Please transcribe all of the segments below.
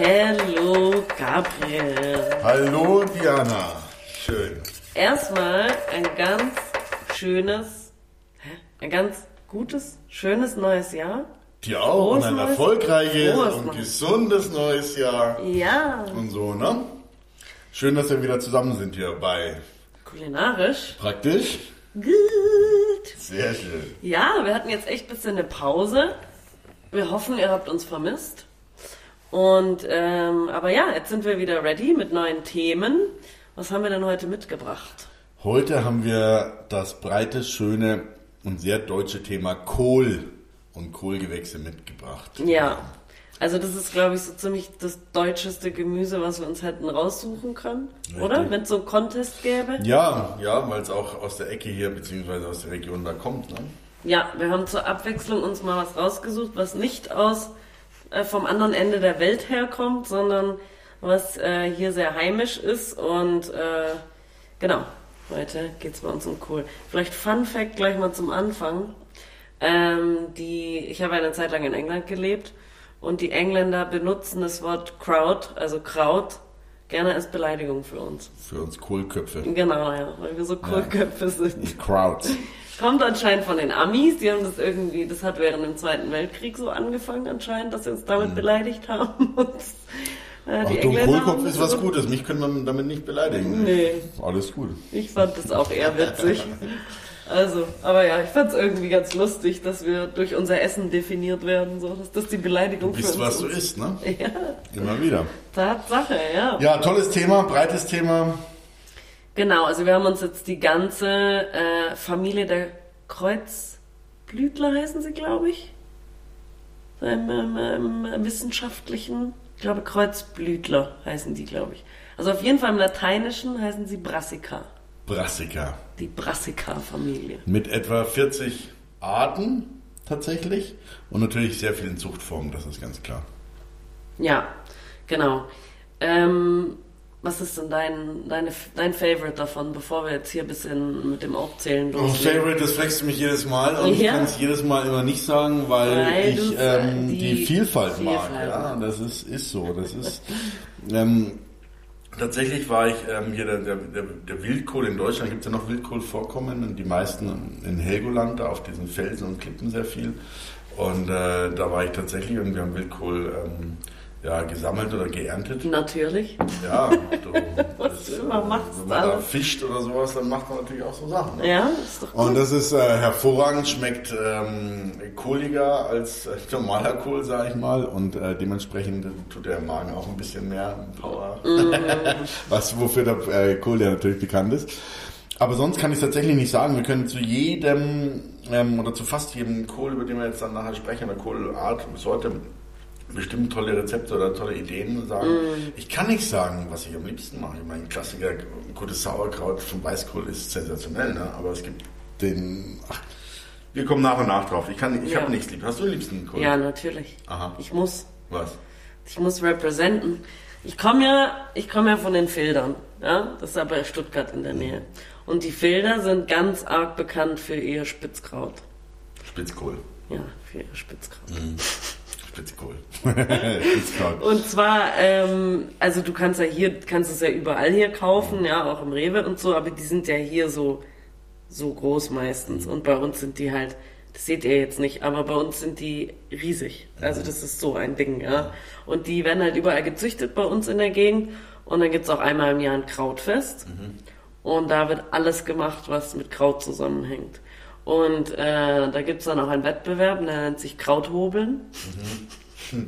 Hallo Gabriel. Hallo Diana. Schön. Erstmal ein ganz schönes, hä? ein ganz gutes, schönes neues Jahr. Dir auch und ein erfolgreiches frohes und gesundes neues Jahr Ja, und so, ne? Schön, dass wir wieder zusammen sind hier bei kulinarisch. Praktisch. Gut. Sehr schön. Ja, wir hatten jetzt echt ein bisschen eine Pause. Wir hoffen, ihr habt uns vermisst. Und, ähm, aber ja, jetzt sind wir wieder ready mit neuen Themen. Was haben wir denn heute mitgebracht? Heute haben wir das breite, schöne und sehr deutsche Thema Kohl und Kohlgewächse mitgebracht. Ja, also das ist, glaube ich, so ziemlich das deutscheste Gemüse, was wir uns hätten raussuchen können, Richtig. oder? Wenn es so einen Contest gäbe. Ja, ja, weil es auch aus der Ecke hier beziehungsweise aus der Region da kommt, ne? Ja, wir haben zur Abwechslung uns mal was rausgesucht, was nicht aus äh, vom anderen Ende der Welt herkommt, sondern was äh, hier sehr heimisch ist. Und äh, genau, heute geht's bei uns um Kohl. Vielleicht Fun Fact gleich mal zum Anfang. Ähm, die, ich habe eine Zeit lang in England gelebt und die Engländer benutzen das Wort Kraut, also Kraut, gerne als Beleidigung für uns. Für uns Kohlköpfe. Genau, ja, weil wir so Kohlköpfe sind. Crowd. Kommt anscheinend von den Amis, die haben das irgendwie, das hat während dem Zweiten Weltkrieg so angefangen anscheinend, dass sie uns damit beleidigt haben. Und, äh, Ach, Kohlkopf ist was Gutes. Mich können wir damit nicht beleidigen. Nee, Alles gut. ich fand das auch eher witzig. Also, aber ja, ich fand es irgendwie ganz lustig, dass wir durch unser Essen definiert werden, so, dass das die Beleidigung Du bist, für uns was du isst, ne? Ja, Immer wieder. Tatsache, ja. Ja, tolles Thema, breites Thema. Genau, also wir haben uns jetzt die ganze äh, Familie der Kreuzblütler heißen sie, glaube ich. Im, im, im wissenschaftlichen, ich glaube Kreuzblütler heißen die, glaube ich. Also auf jeden Fall im Lateinischen heißen sie Brassica. Brassica. Die Brassica-Familie. Mit etwa 40 Arten tatsächlich und natürlich sehr vielen Zuchtformen, das ist ganz klar. Ja, genau. Ähm, was ist denn dein, deine, dein Favorite davon, bevor wir jetzt hier ein bisschen mit dem Aufzählen Oh, loslegen? Favorite, das fragst du mich jedes Mal und ich Ja. kann es jedes Mal immer nicht sagen, weil, Weil ich es, ähm, äh, die, die Vielfalt, mag. Vielfalt Ja, magst. das ist, ist so. Das ist ähm, tatsächlich war ich ähm, hier der, der, der, der Wildkohl in Deutschland gibt es ja noch Wildkohlvorkommen und die meisten in Helgoland, da auf diesen Felsen und Klippen sehr viel. Und äh, da war ich tatsächlich und wir haben Wildkohl ähm, ja, gesammelt oder geerntet. Natürlich. Ja, du, Was du immer machst, Wenn man da alles. fischt oder sowas, dann macht man natürlich auch so Sachen. Ne? Ja, ist doch Und gut. das ist äh, hervorragend, schmeckt ähm, kohliger als äh, normaler Kohl, sag ich mal. Und äh, dementsprechend tut der Magen auch ein bisschen mehr Power. Was, wofür der äh, Kohl ja natürlich bekannt ist. Aber sonst kann ich es tatsächlich nicht sagen. Wir können zu jedem ähm, oder zu fast jedem Kohl, über den wir jetzt dann nachher sprechen, oder Kohlart, Sorte, bestimmt tolle Rezepte oder tolle Ideen sagen. Ich kann nicht sagen, was ich am liebsten mache. Ich meine, Klassiker, gutes Sauerkraut vom Weißkohl ist sensationell, ne? aber es gibt den... Ach, wir kommen nach und nach drauf. Ich, kann, ich Ja. habe nichts lieb. Hast du den liebsten Kohl? Ja, natürlich. Aha. Ich muss. Was? Ich muss representen. Ich komme ja, ich komme ja von den Fildern. Ja, das ist aber Stuttgart in der Nähe. Und die Filder sind ganz arg bekannt für ihr Spitzkraut. Spitzkohl. Ja, für ihr Spitzkraut. Spitzkohl. Spitzkraut. Und zwar, ähm, also du kannst ja hier, kannst es ja überall hier kaufen, ja, auch im Rewe und so, aber die sind ja hier so, so groß meistens. Und bei uns sind die halt, das seht ihr jetzt nicht, aber bei uns sind die riesig. Also das ist so ein Ding, ja. Und die werden halt überall gezüchtet bei uns in der Gegend. Und dann gibt's auch einmal im Jahr ein Krautfest. Und da wird alles gemacht, was mit Kraut zusammenhängt. Und äh, da gibt's dann auch einen Wettbewerb, der nennt sich Krauthobeln.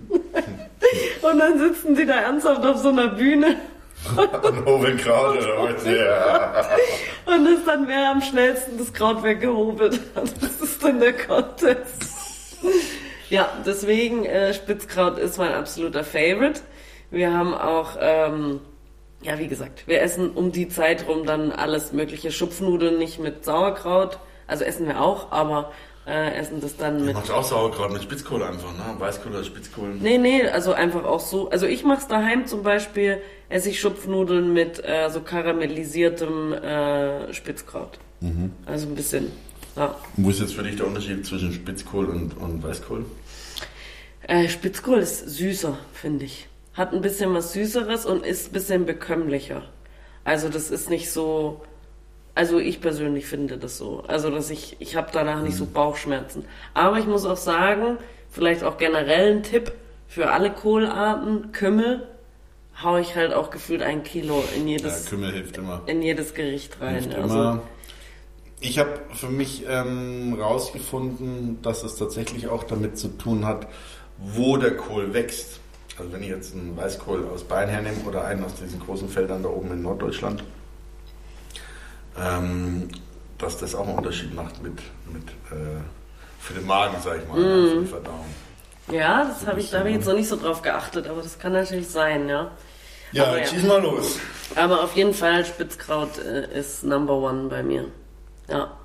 Und dann sitzen die da ernsthaft auf so einer Bühne Und Hovenkraut oder was? Ja. und ist dann wer am schnellsten das Kraut weggehobelt hat. Das ist dann der Contest. Ja, deswegen äh, Spitzkraut ist mein absoluter Favorite. Wir haben auch, ähm, ja wie gesagt, wir essen um die Zeit rum dann alles mögliche Schupfnudeln, nicht mit Sauerkraut. Also essen wir auch, aber äh, essen das dann Du mit machst auch Sauerkraut mit Spitzkohl einfach, ne? Weißkohl oder Spitzkohl. Nee, nee, also einfach auch so. Also ich mach's daheim zum Beispiel, esse ich Schupfnudeln mit äh, so karamellisiertem äh, Spitzkraut. Also ein bisschen, ja. Wo ist jetzt für dich der Unterschied zwischen Spitzkohl und, und Weißkohl? Äh, Spitzkohl ist süßer, finde ich. hat ein bisschen was Süßeres und ist ein bisschen bekömmlicher. Also das ist nicht so, also ich persönlich finde das so. Also dass ich, ich habe danach nicht so Mhm. Bauchschmerzen. Aber ich muss auch sagen, vielleicht auch generell ein Tipp für alle Kohlarten, Kümmel hau ich halt auch gefühlt ein Kilo in Ja, jedes, Kümmel hilft immer. in jedes Gericht rein. Hilft Also, immer. Ich habe für mich ähm, rausgefunden, dass es tatsächlich auch damit zu tun hat, wo der Kohl wächst. Also wenn ich jetzt einen Weißkohl aus Bayern hernehme oder einen aus diesen großen Feldern da oben in Norddeutschland, ähm, dass das auch einen Unterschied macht mit, mit äh, für den Magen, sag ich mal, Mhm. für die Verdauung. ja, das habe ich, da habe ich jetzt noch nicht so drauf geachtet, aber das kann natürlich sein, ja. Ja, Aber ja. schieß mal los. Aber auf jeden Fall Spitzkraut äh, ist Number One bei mir. Ja.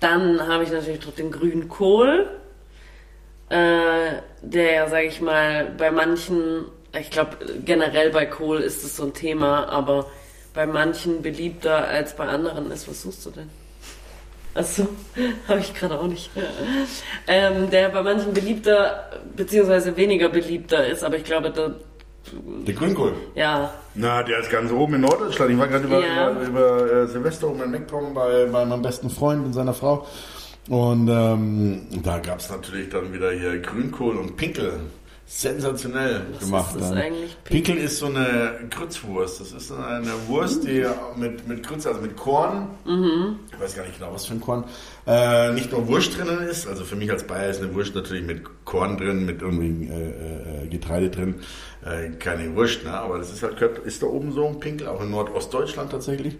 Dann habe ich natürlich noch den Grünkohl, äh, der, sage ich mal, bei manchen, ich glaube generell bei Kohl ist es so ein Thema, aber bei manchen beliebter als bei anderen ist. Was suchst du denn? Achso, habe ich gerade auch nicht. Ähm, der bei manchen beliebter beziehungsweise weniger beliebter ist, aber ich glaube, da, Der Grünkohl. ja, Na, der ist ganz oben in Norddeutschland. Ich war gerade über, Ja. über, über äh, Silvester oben in Meckpomm bei, bei meinem besten Freund und seiner Frau. Und ähm, da gab es natürlich dann wieder hier Grünkohl und Pinkel. Sensationell Was gemacht. ist das dann. eigentlich, Pinkel? Pinkel? ist so eine Grützwurst. Das ist eine Wurst, die mit, mit Grütze, also mit Korn, ich weiß gar nicht genau, was für ein Korn, äh, nicht nur Wurst drinnen ist. Also für mich als Bayer ist eine Wurst natürlich mit Korn drin, mit irgendwie äh, äh, Getreide drin. Äh, keine Wurst, ne? aber das ist halt, ist da oben so ein Pinkel, auch in Nordostdeutschland tatsächlich.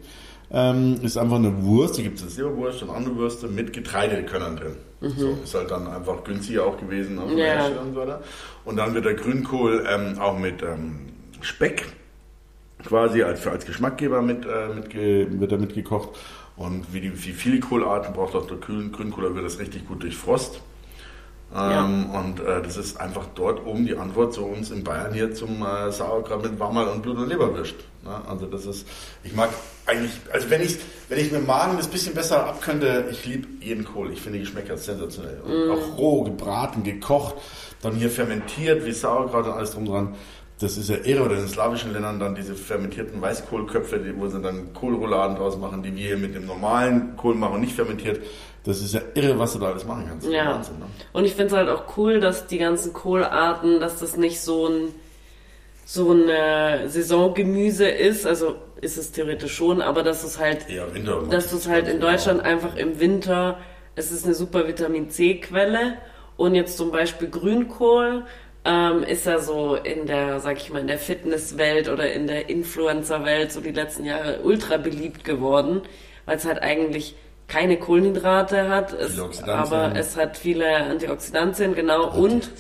Ähm, ist einfach eine Wurst, da gibt es eine Silberwurst und andere Würste mit Getreidekörnern drin. So, ist halt dann einfach günstiger auch gewesen auf dem Ja. Hersteller und so weiter. Und dann wird der Grünkohl ähm, auch mit ähm, Speck quasi als, als Geschmackgeber mit, äh, mit wird er mitgekocht. Und wie, die, wie viele Kohlarten braucht auch der Grün, Grünkohl, da wird das richtig gut durch Ähm, Und äh, das ist einfach dort oben die Antwort zu uns in Bayern hier zum äh, Sauerkraut mit Wammerl und Blut und Leberwürst. Ne? Also das ist, ich mag eigentlich, also wenn ich wenn ich mit dem Magen das bisschen besser abkönnte, ich liebe jeden Kohl. Ich finde die Geschmäcker sensationell. Und auch roh, gebraten, gekocht, dann hier fermentiert wie Sauerkraut und alles drum dran. Das ist ja irre, oder in den slawischen Ländern dann diese fermentierten Weißkohlköpfe, wo sie dann Kohlrouladen draus machen, die wir hier mit dem normalen Kohl machen, nicht fermentiert. Das ist ja irre, was du da alles machen kannst. Ja. Wahnsinn, ne? Und ich finde es halt auch cool, dass die ganzen Kohlarten, dass das nicht so ein so ein äh, Saisongemüse ist, also ist es theoretisch schon, aber dass es halt, Winter. dass du es halt in Deutschland einfach im Winter, es ist eine super Vitamin C Quelle und jetzt zum Beispiel Grünkohl ähm, ist ja so in der, sag ich mal, in der Fitnesswelt oder in der Influencer-Welt so die letzten Jahre ultra beliebt geworden, weil es halt eigentlich keine Kohlenhydrate hat, es, aber es hat viele Antioxidantien, genau, und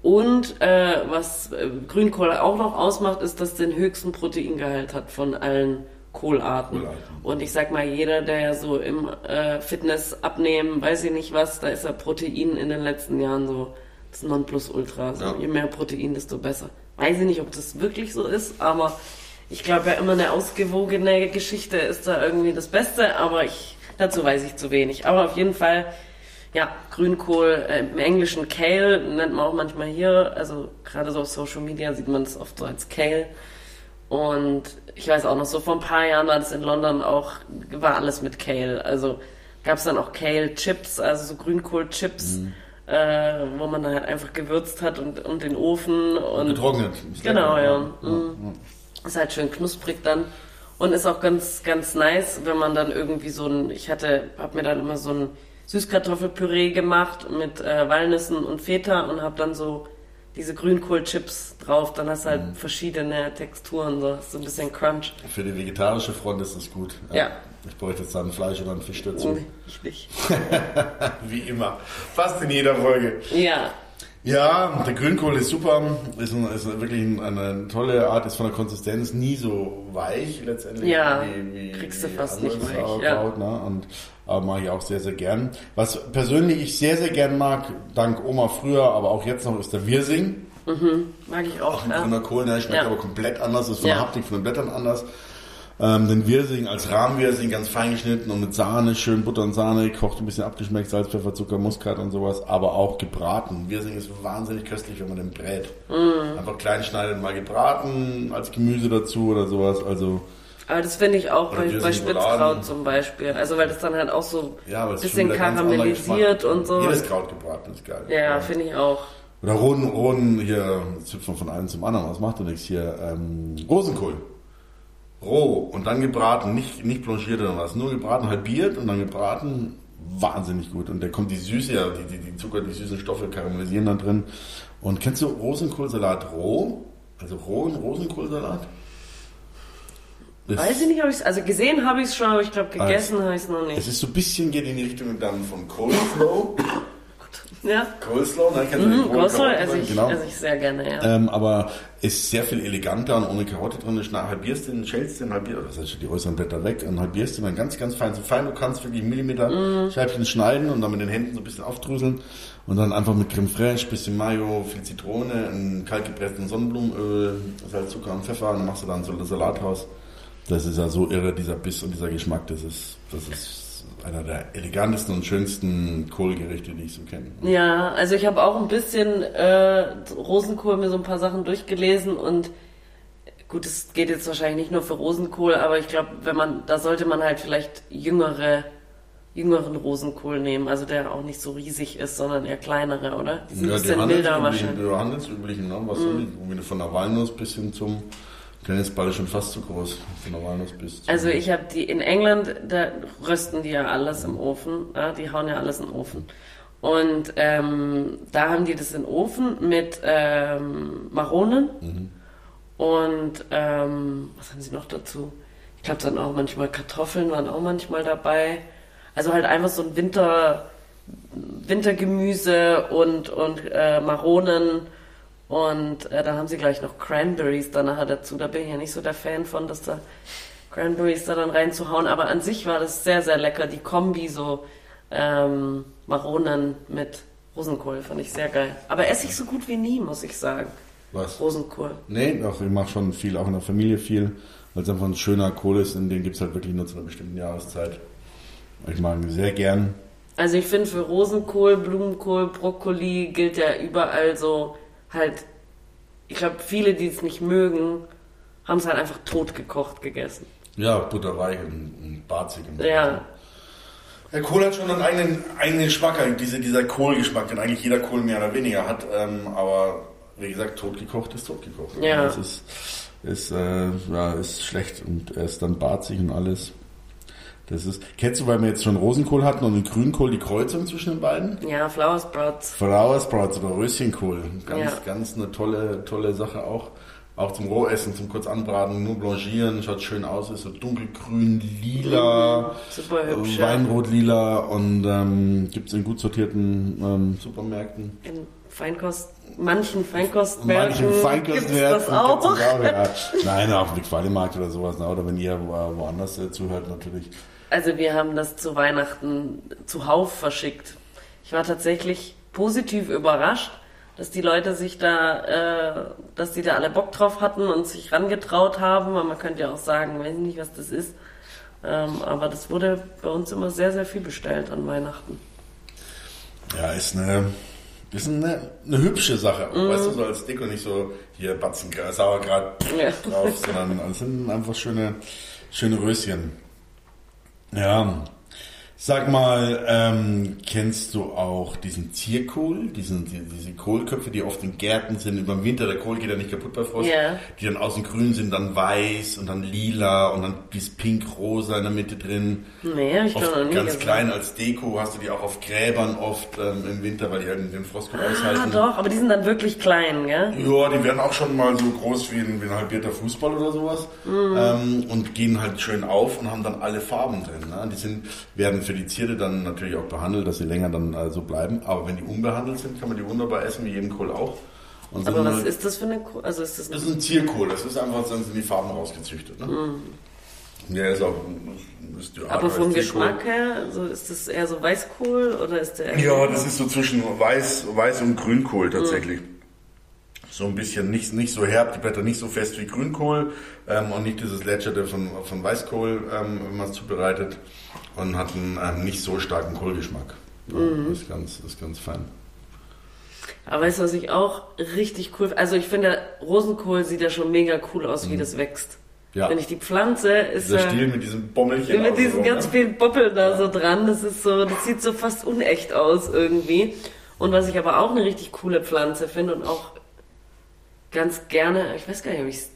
und äh, was äh, Grünkohl auch noch ausmacht, ist, dass den höchsten Proteingehalt hat von allen Kohlarten. Kohlarten. Und ich sag mal, jeder, der so im äh, Fitness abnehmen, weiß ich nicht was, da ist ja Protein in den letzten Jahren so das Nonplusultra. So, Ja. Je mehr Protein, desto besser. Weiß ich nicht, ob das wirklich so ist, aber ich glaube ja immer eine ausgewogene Geschichte ist da irgendwie das Beste, aber ich dazu weiß ich zu wenig. Aber auf jeden Fall ja, Grünkohl, äh, im Englischen Kale, nennt man auch manchmal hier, also gerade so auf Social Media sieht man das oft so als Kale. Und ich weiß auch noch, so vor ein paar Jahren war das in London auch, war alles mit Kale. Also gab es dann auch Kale-Chips, also so Grünkohl-Chips, äh, wo man dann halt einfach gewürzt hat und, und den Ofen und Getrocknet. Genau, ja. Mhm. Ist halt schön knusprig dann. Und ist auch ganz, ganz nice, wenn man dann irgendwie so ein, ich hatte, hab mir dann immer so ein Süßkartoffelpüree gemacht mit äh, Walnüssen und Feta und hab dann so diese Grünkohlchips drauf. Dann hast du halt Mhm. verschiedene Texturen, so, so ein bisschen Crunch. Für die vegetarische Front ist das gut. Ja. Ich bräuchte jetzt dann Fleisch oder einen Fisch dazu. Nee, ich nicht. Wie immer. Fast in jeder Folge. Ja, Ja, der Grünkohl ist super. Ist, ein, ist wirklich ein- eine tolle Art, ist von der Konsistenz nie so weich letztendlich. Ja, kriegst du fast nicht weich, Sauerkraut, ne? Und äh, mag ich auch sehr, sehr gern. Was persönlich ich sehr, sehr gern mag, dank Oma früher, aber auch jetzt noch, ist der Wirsing. mag ich auch. Ein Ja. grüner Kohl, ne? schmeckt Ja. aber komplett anders, ist von Ja. der Haptik von den Blättern anders. Ähm, den Wirsing als Rahmwirsing ganz fein geschnitten und mit Sahne, schön Butter und Sahne, kocht ein bisschen abgeschmeckt, Salz, Pfeffer, Zucker, Muskat und sowas, aber auch gebraten. Wirsing ist wahnsinnig köstlich, wenn man den brät. Mm. Einfach klein schneidet, mal gebraten, als Gemüse dazu oder sowas, also... Aber das finde ich auch bei, bei Spitzkraut zum Beispiel. Also weil das dann halt auch so ja, ein bisschen karamellisiert und so. Jedes Kraut gebraten ist geil. Ja, ja. finde ich auch. Oder Roden, Roden hier, jetzt hüpft man von einem zum anderen, was macht denn nichts hier? Ähm, Rosenkohl. Roh und dann gebraten, nicht, nicht blanchiert oder was, nur gebraten, halbiert und dann gebraten, wahnsinnig gut. Und da kommt die Süße, ja, die, die, die Zucker, die süßen Stoffe karamellisieren dann drin. Und kennst du Rosenkohlsalat roh? Also rohen Rosenkohlsalat? Das Weiß ich nicht, ob ich also gesehen habe ich es schon, aber ich glaube gegessen also, habe ich es noch nicht. Es ist so ein bisschen geht in die Richtung dann von Coleslaw. Ja. Coleslaw, ne? Kennst mhm, Coleslaw esse ich, genau. esse ich sehr gerne, ja. Ähm, aber ist sehr viel eleganter und ohne Karotte drin. Ist halbierst den, schälst den, halbierst, das heißt die äußeren Blätter weg und halbierst den dann ganz, ganz fein. So fein du kannst, wirklich Millimeter mm. Scheibchen schneiden und dann mit den Händen so ein bisschen aufdrüseln und dann einfach mit Creme fraiche, bisschen Mayo, viel Zitrone, ein kalt gepresstes Sonnenblumenöl, Salz, Zucker und Pfeffer und dann machst du dann so ein Salat raus. Das ist ja so irre, dieser Biss und dieser Geschmack, das ist, das ist einer der elegantesten und schönsten Kohlgerichte, die ich so kenne. Ja, also ich habe auch ein bisschen äh, Rosenkohl mir so ein paar Sachen durchgelesen und gut, es geht jetzt wahrscheinlich nicht nur für Rosenkohl, aber ich glaube, wenn man, da sollte man halt vielleicht jüngere, jüngeren Rosenkohl nehmen, also der auch nicht so riesig ist, sondern eher kleinere, oder? Die sind ja, ein bisschen milder wahrscheinlich. Die handelsüblichen, ne? was mm. irgendwie von der Walnuss bis hin zum Tennisball ist schon fast zu groß von der Walnuss bis. Also ich habe die in England, da rösten die ja alles im Ofen, ja, die hauen ja alles in den Ofen. Und ähm, da haben die das in den Ofen mit ähm, Maronen mhm. und ähm, was haben sie noch dazu? Ich glaube dann auch manchmal Kartoffeln waren auch manchmal dabei. Also halt einfach so ein Winter Wintergemüse und und äh, Maronen und äh, dann haben sie gleich noch Cranberries da nachher dazu. Da bin ich ja nicht so der Fan von, dass da Cranberries da dann reinzuhauen. Aber an sich war das sehr, sehr lecker. Die Kombi so ähm, Maronen mit Rosenkohl fand ich sehr geil. Aber esse ich so gut wie nie, muss ich sagen. Was? Rosenkohl. Nee, doch, ich mache schon viel, auch in der Familie viel, weil es einfach ein schöner Kohl ist, und den gibt es halt wirklich nur zu einer bestimmten Jahreszeit. Ich mag ihn sehr gern. Also ich finde für Rosenkohl, Blumenkohl, Brokkoli gilt ja überall so halt, ich glaube, viele, die es nicht mögen, haben es halt einfach tot gekocht gegessen. Ja, butterweich und, und barzig. Und ja. Der Kohl hat schon einen eigenen, eigenen Geschmack, diese, dieser Kohlgeschmack, den eigentlich jeder Kohl mehr oder weniger hat. Ähm, aber wie gesagt, totgekocht ist totgekocht. Ja. Das ist, ist, äh, ja, ist schlecht und er ist dann barzig und alles. Das ist, kennst du, weil wir jetzt schon Rosenkohl hatten und den Grünkohl, die Kreuzung zwischen den beiden? Ja, Flower Sprouts. Flower Sprouts oder Röschenkohl. Ganz, ja. ganz eine tolle, tolle Sache auch. Auch zum Rohessen, zum kurz anbraten, nur blanchieren, schaut schön aus, ist so dunkelgrün, lila, mhm, super hübsch, Weinrot, lila und ähm, gibt es in gut sortierten ähm, Supermärkten. In Feinkost, manchen Feinkostmärkten manchen Feinkostmärkten das auch. auch ja. Nein, auf dem Qualimarkt oder sowas, oder wenn ihr woanders äh, zuhört natürlich. Also wir haben das zu Weihnachten zuhauf verschickt. Ich war tatsächlich positiv überrascht, dass die Leute sich da, äh, dass die da alle Bock drauf hatten und sich rangetraut haben. Aber man könnte ja auch sagen, weiß nicht, was das ist. Ähm, aber das wurde bei uns immer sehr, sehr viel bestellt an Weihnachten. Ja, ist eine, ist eine, eine hübsche Sache. Mhm. Weißt du, so als Deko nicht so hier Batzen Sauergrad ja. drauf, sondern es sind einfach schöne, schöne Röschen. Ja. Sag mal, ähm, kennst du auch diesen Zierkohl, diesen, die, diese Kohlköpfe, die oft in Gärten sind, über den Winter, der Kohl geht ja nicht kaputt bei Frost, yeah. die dann außen grün sind, dann weiß und dann lila und dann dieses pink-rosa in der Mitte drin. Nee, hab ich oft noch nie Ganz klein als Deko hast du die auch auf Gräbern oft ähm, im Winter, weil die halt den Frost gut ah, aushalten. Doch, aber die sind dann wirklich klein, gell? Ja, die werden auch schon mal so groß wie ein, wie ein halbierter Fußball oder sowas mm. ähm, und gehen halt schön auf und haben dann alle Farben drin. Ne? Die sind, werden für die Zierde dann natürlich auch behandelt, dass sie länger dann äh, so bleiben. Aber wenn die unbehandelt sind, kann man die wunderbar essen, wie jeden Kohl auch. Und Aber was ist das für eine Kohl? Also ist das, das ist ein Zierkohl, das ist einfach, dann sind die Farben rausgezüchtet. Ne? Mm. Ja, ist auch. Ist Aber vom Geschmack her, also ist das eher so Weißkohl oder ist der. Ja, das ist so zwischen Weiß, Weiß und Grünkohl tatsächlich. Mm. so ein bisschen nicht, nicht so herb, die Blätter nicht so fest wie Grünkohl ähm, und nicht dieses Lätscherte von, von Weißkohl, ähm, wenn man es zubereitet und hat einen ähm, nicht so starken Kohlgeschmack. Ja, mhm. Das ist ganz, ist ganz fein. Aber weißt du, was ich auch richtig cool finde? Also ich finde, Rosenkohl sieht ja schon mega cool aus, wie mhm. das wächst. Ja. Wenn ich die Pflanze ist. Der Stiel mit diesem Bommelchen. Mit diesen so, ganz ne? vielen Boppeln da ja. so dran. Das ist so, das sieht so fast unecht aus irgendwie. Und was ich aber auch eine richtig coole Pflanze finde und auch ganz gerne, ich weiß gar nicht, ob ich es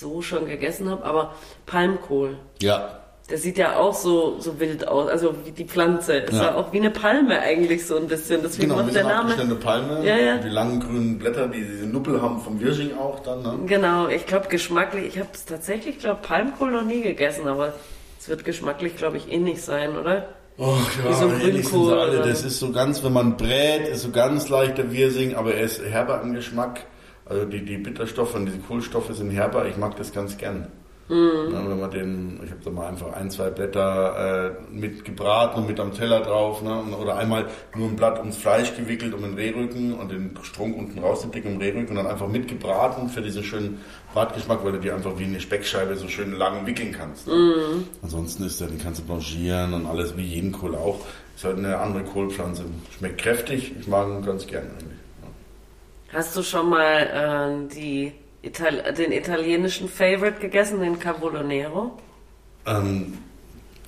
so schon gegessen habe, aber Palmkohl. Ja. Der sieht ja auch so, so wild aus, also wie die Pflanze. Ist ja. ja auch wie eine Palme eigentlich so ein bisschen. Deswegen genau, macht der Name. eine Palme. Ja, ja. Die langen grünen Blätter, die diese Nuppel haben vom Wirsching auch dann. Ne? Genau, ich glaube geschmacklich, ich habe es tatsächlich, glaube Palmkohl noch nie gegessen, aber es wird geschmacklich, glaube ich, ähnlich sein, oder? Oh ja, wie so ein Grünkohl. Alle. Das ist so ganz, wenn man brät, ist so ganz leichter Wirsing, aber er ist herber im Geschmack. Also die, die Bitterstoffe und diese Kohlenstoffe sind herber. Ich mag das ganz gern. Mhm. Dann, wenn man den, ich habe da mal einfach ein, zwei Blätter äh, mit gebraten und mit am Teller drauf, ne? oder einmal nur ein Blatt ums Fleisch gewickelt, um den Rehrücken und den Strunk unten rauszupicken im Rehrücken und dann einfach mitgebraten für diesen schönen Bratgeschmack, weil du die einfach wie eine Speckscheibe so schön lang wickeln kannst. Ne? Mhm. Ansonsten ist der, den kannst du blanchieren und alles wie jeden Kohl auch. Ist halt eine andere Kohlpflanze. Schmeckt kräftig, ich mag ihn ganz gerne eigentlich. Ja. Hast du schon mal äh, die Ital den italienischen Favorite gegessen, den Carbonero? Ähm,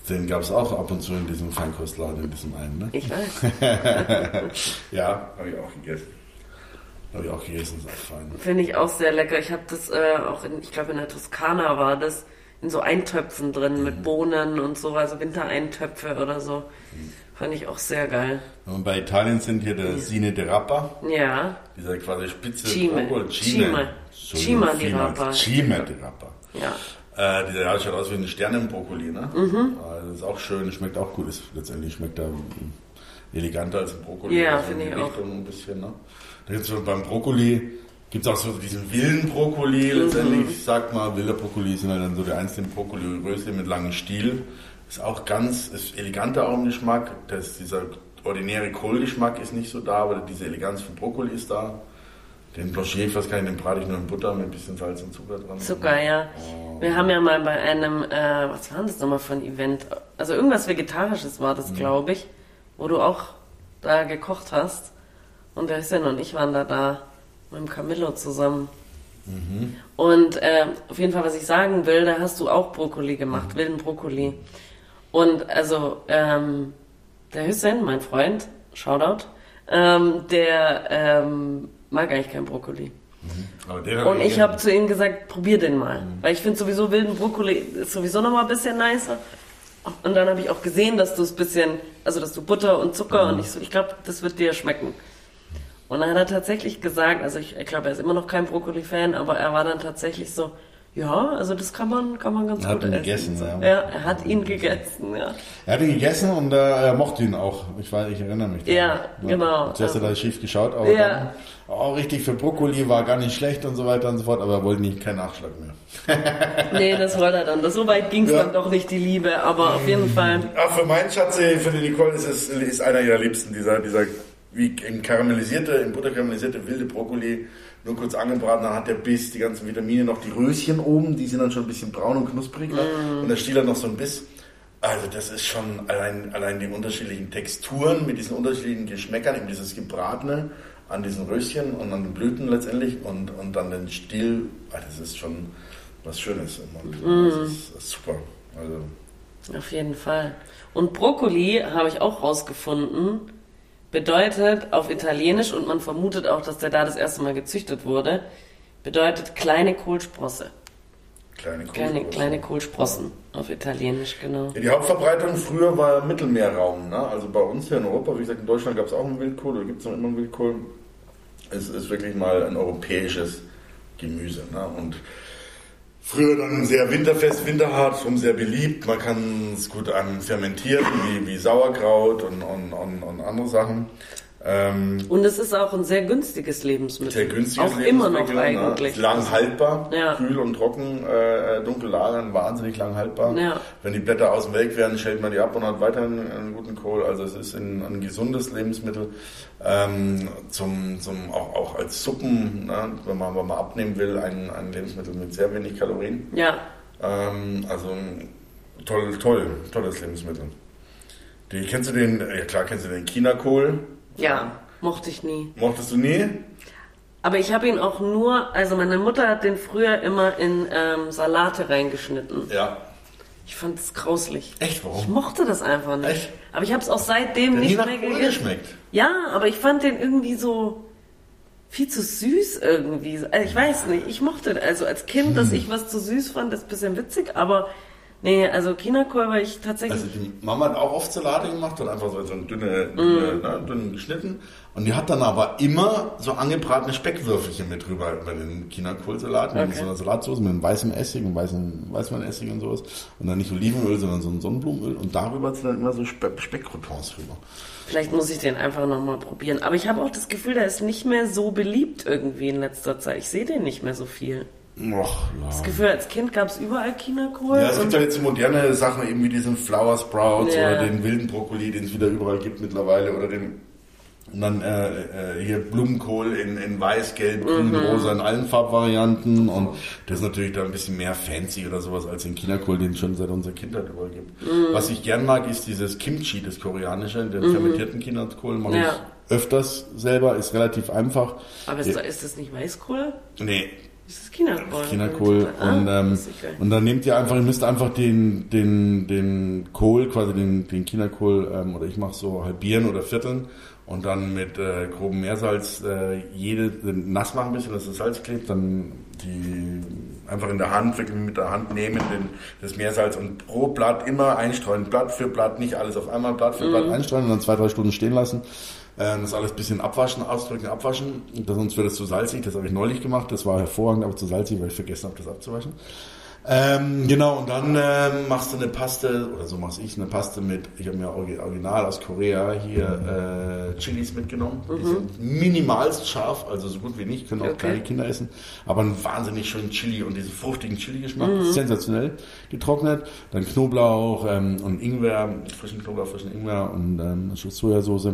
den gab es auch ab und zu in diesem Feinkostladen, in diesem einen, ne? Ich weiß. ja, habe ich auch gegessen. Habe ich auch gegessen, ist auch fein. Finde ich auch sehr lecker. Ich habe das äh, auch, in, ich glaube in der Toskana war das, in so Eintöpfen drin mhm. mit Bohnen und so, also Wintereintöpfe oder so. Mhm. Fand ich auch sehr geil. Und bei Italien sind hier der Sine de Rappa. Ja. Dieser quasi spitze Cime. Cime. Cima di Rapa. Cima di Rapa. Ja. Äh, ja, schaut aus wie ein Sternenbrokkoli, ne? Mhm. Also ist auch schön, schmeckt auch gut. Ist, letztendlich schmeckt er eleganter als ein Brokkoli. Ja, also finde ich auch. Ein bisschen, ne? Da gibt's beim Brokkoli gibt es auch so diesen wilden Brokkoli. Mhm. Letztendlich, ich sag mal, wilder Brokkoli sind halt dann so die einzelnen Brokkoli-Röschen mit langem Stiel. Ist auch ganz, ist eleganter auch im Geschmack. Das, dieser ordinäre Kohlgeschmack ist nicht so da, aber diese Eleganz von Brokkoli ist da. Den Blanchier, was kann ich, den brate ich nur in Butter mit ein bisschen Salz und Zucker dran. Zucker, ja. Oh. Wir haben ja mal bei einem, äh, was war das nochmal für ein Event? Also irgendwas Vegetarisches war das, mhm. glaube ich, wo du auch da gekocht hast. Und der Hüseyin und ich waren da da mit dem Camillo zusammen. Mhm. Und äh, auf jeden Fall, was ich sagen will, da hast du auch Brokkoli gemacht, mhm. wilden Brokkoli. Und also ähm, der Hüseyin, mein Freund, Shoutout, ähm, der ähm, mag eigentlich keinen Brokkoli. Mhm. Und ich habe zu ihm gesagt, probier den mal. Mhm. Weil ich finde sowieso wilden Brokkoli ist sowieso nochmal ein bisschen nicer. Und dann habe ich auch gesehen, dass du es bisschen, also dass du Butter und Zucker mhm. und ich so, ich glaube, das wird dir schmecken. Und dann hat er tatsächlich gesagt, also ich, ich glaube, er ist immer noch kein Brokkoli-Fan, aber er war dann tatsächlich so, ja, also das kann man, kann man ganz er gut hat ihn essen. gegessen, ja. ja. er hat ihn gegessen, ja. Er hat ihn gegessen und äh, er mochte ihn auch. Ich weiß, ich erinnere mich. Ja, ja, genau. Zuerst hat er schief geschaut, aber ja. dann, oh, richtig für Brokkoli war gar nicht schlecht und so weiter und so fort, aber er wollte nicht keinen Nachschlag mehr. nee, das wollte er dann. So weit ging es ja. dann doch nicht, die Liebe, aber auf jeden Fall. Ach, für meinen Schatz, für die Nicole ist es ist einer ihrer Liebsten, dieser, dieser wie in karamellisierte, in Butter karamellisierte wilde Brokkoli nur kurz angebraten, dann hat der Biss, die ganzen Vitamine, noch die Röschen oben, die sind dann schon ein bisschen braun und knusprig. Mm. Und der Stiel hat noch so ein Biss. Also das ist schon allein, allein die unterschiedlichen Texturen mit diesen unterschiedlichen Geschmäckern, eben dieses Gebratene an diesen Röschen und an den Blüten letztendlich und, und dann den Stiel, ah, das ist schon was Schönes im Mund. Mm. Das, ist, das ist super. Also. Auf jeden Fall. Und Brokkoli habe ich auch rausgefunden, bedeutet auf Italienisch, und man vermutet auch, dass der da das erste Mal gezüchtet wurde, bedeutet kleine Kohlsprosse. Kleine, kleine, kleine Kohlsprossen auf Italienisch, genau. Ja, die Hauptverbreitung früher war Mittelmeerraum. Ne? Also bei uns hier in Europa, wie gesagt, in Deutschland gab es auch einen Wildkohl, oder gibt es noch immer einen Wildkohl. Es ist wirklich mal ein europäisches Gemüse. Ne? Und Früher dann sehr winterfest, winterhart, darum sehr beliebt. Man kann es gut an fermentieren, wie, wie Sauerkraut und, und, und, und andere Sachen. Ähm, Und es ist auch ein sehr günstiges Lebensmittel. sehr günstig. Auch immer noch eigentlich. Lang haltbar, Ja. kühl und trocken, äh, dunkel lagern, wahnsinnig lang haltbar. Ja. Wenn die Blätter aus dem Weg werden, stellt man die ab und hat weiterhin einen guten Kohl. Also es ist ein, ein gesundes Lebensmittel. Ähm, zum, zum, auch, auch als Suppen, ne, wenn, man, wenn man abnehmen will, ein, ein Lebensmittel mit sehr wenig Kalorien. Ja, Ähm, also toll, toll, tolles Lebensmittel. Die, kennst du den, ja klar kennst du den Chinakohl? Ja, mochte ich nie. Mochtest du nie? Aber ich habe ihn auch nur, also meine Mutter hat den früher immer in ähm, Salate reingeschnitten. Ja. Ich fand es grauslich. Echt, Ich warum? mochte das einfach nicht. Echt? Aber ich habe es auch seitdem Der nicht mehr gegessen. geschmeckt. Ja, aber ich fand den irgendwie so viel zu süß irgendwie. Also ich weiß nicht, ich mochte, also als Kind, Hm. dass ich was zu süß fand, ist ein bisschen witzig, aber nee, also Chinakohl war ich tatsächlich. Also die Mama hat auch oft Salate gemacht und einfach so, so dünne, dünne, Mm. ne, dünn geschnitten. Und die hat dann aber immer so angebratene Speckwürfelchen mit drüber bei den Chinakohlsalat mit Okay. so einer Salatsauce mit einem weißem Essig und weißem Weißweinessig und sowas. Und dann nicht Olivenöl, sondern so ein Sonnenblumenöl. Und darüber sie dann immer so Spe Speckcroutons drüber. Vielleicht muss ich den einfach nochmal probieren. Aber ich habe auch das Gefühl, der ist nicht mehr so beliebt irgendwie in letzter Zeit. Ich sehe den nicht mehr so viel. Och, Das. Gefühl, als Kind gab es überall Chinakohl. Ja, es gibt ja jetzt so moderne Sachen, eben wie diesen Flower Sprouts Ja. oder den wilden Brokkoli, den es wieder überall gibt mittlerweile, oder den und dann äh, äh, hier Blumenkohl in, in weiß, gelb, grün, Mhm. rosa, in allen Farbvarianten. Und das ist natürlich da ein bisschen mehr fancy oder sowas als den Chinakohl, den es schon seit unserer Kindheit überall gibt. Mhm. Was ich gern mag, ist dieses Kimchi, das koreanische, den fermentierten Chinakohl mache Ja. ich öfters selber, ist relativ einfach. Aber ist, ist das nicht Weißkohl? Nee, Ist das Chinakohl? Chinakohl Ah, und, ähm, ist geil. und dann nehmt ihr einfach, ihr müsst einfach den, den, den Kohl, quasi den, den Chinakohl, ähm, oder ich mache so halbieren oder vierteln und dann mit äh, grobem Meersalz äh, jede nass machen ein bisschen, dass das Salz klebt, dann die einfach in der Hand, wirklich mit der Hand nehmen, den, das Meersalz und pro Blatt immer einstreuen, Blatt für Blatt, nicht alles auf einmal, Blatt für Blatt einstreuen und dann zwei, drei Stunden stehen lassen. Äh, Das alles ein bisschen abwaschen, ausdrücken, abwaschen. Sonst wird es zu salzig. Das habe ich neulich gemacht. Das war hervorragend, aber zu salzig, weil ich vergessen habe, das abzuwaschen. Ähm, genau, und dann ähm, machst du eine Paste, oder so mache ich eine Paste mit, ich habe mir original aus Korea hier äh, Chilis mitgenommen. Die sind minimalst scharf, also so gut wie nicht, können auch Okay. kleine Kinder essen. Aber einen wahnsinnig schönen Chili und diesen fruchtigen Chili-Geschmack, sensationell getrocknet. Dann Knoblauch ähm, und Ingwer, frischen Knoblauch, frischen Ingwer und ähm, Schuss Sojasauce.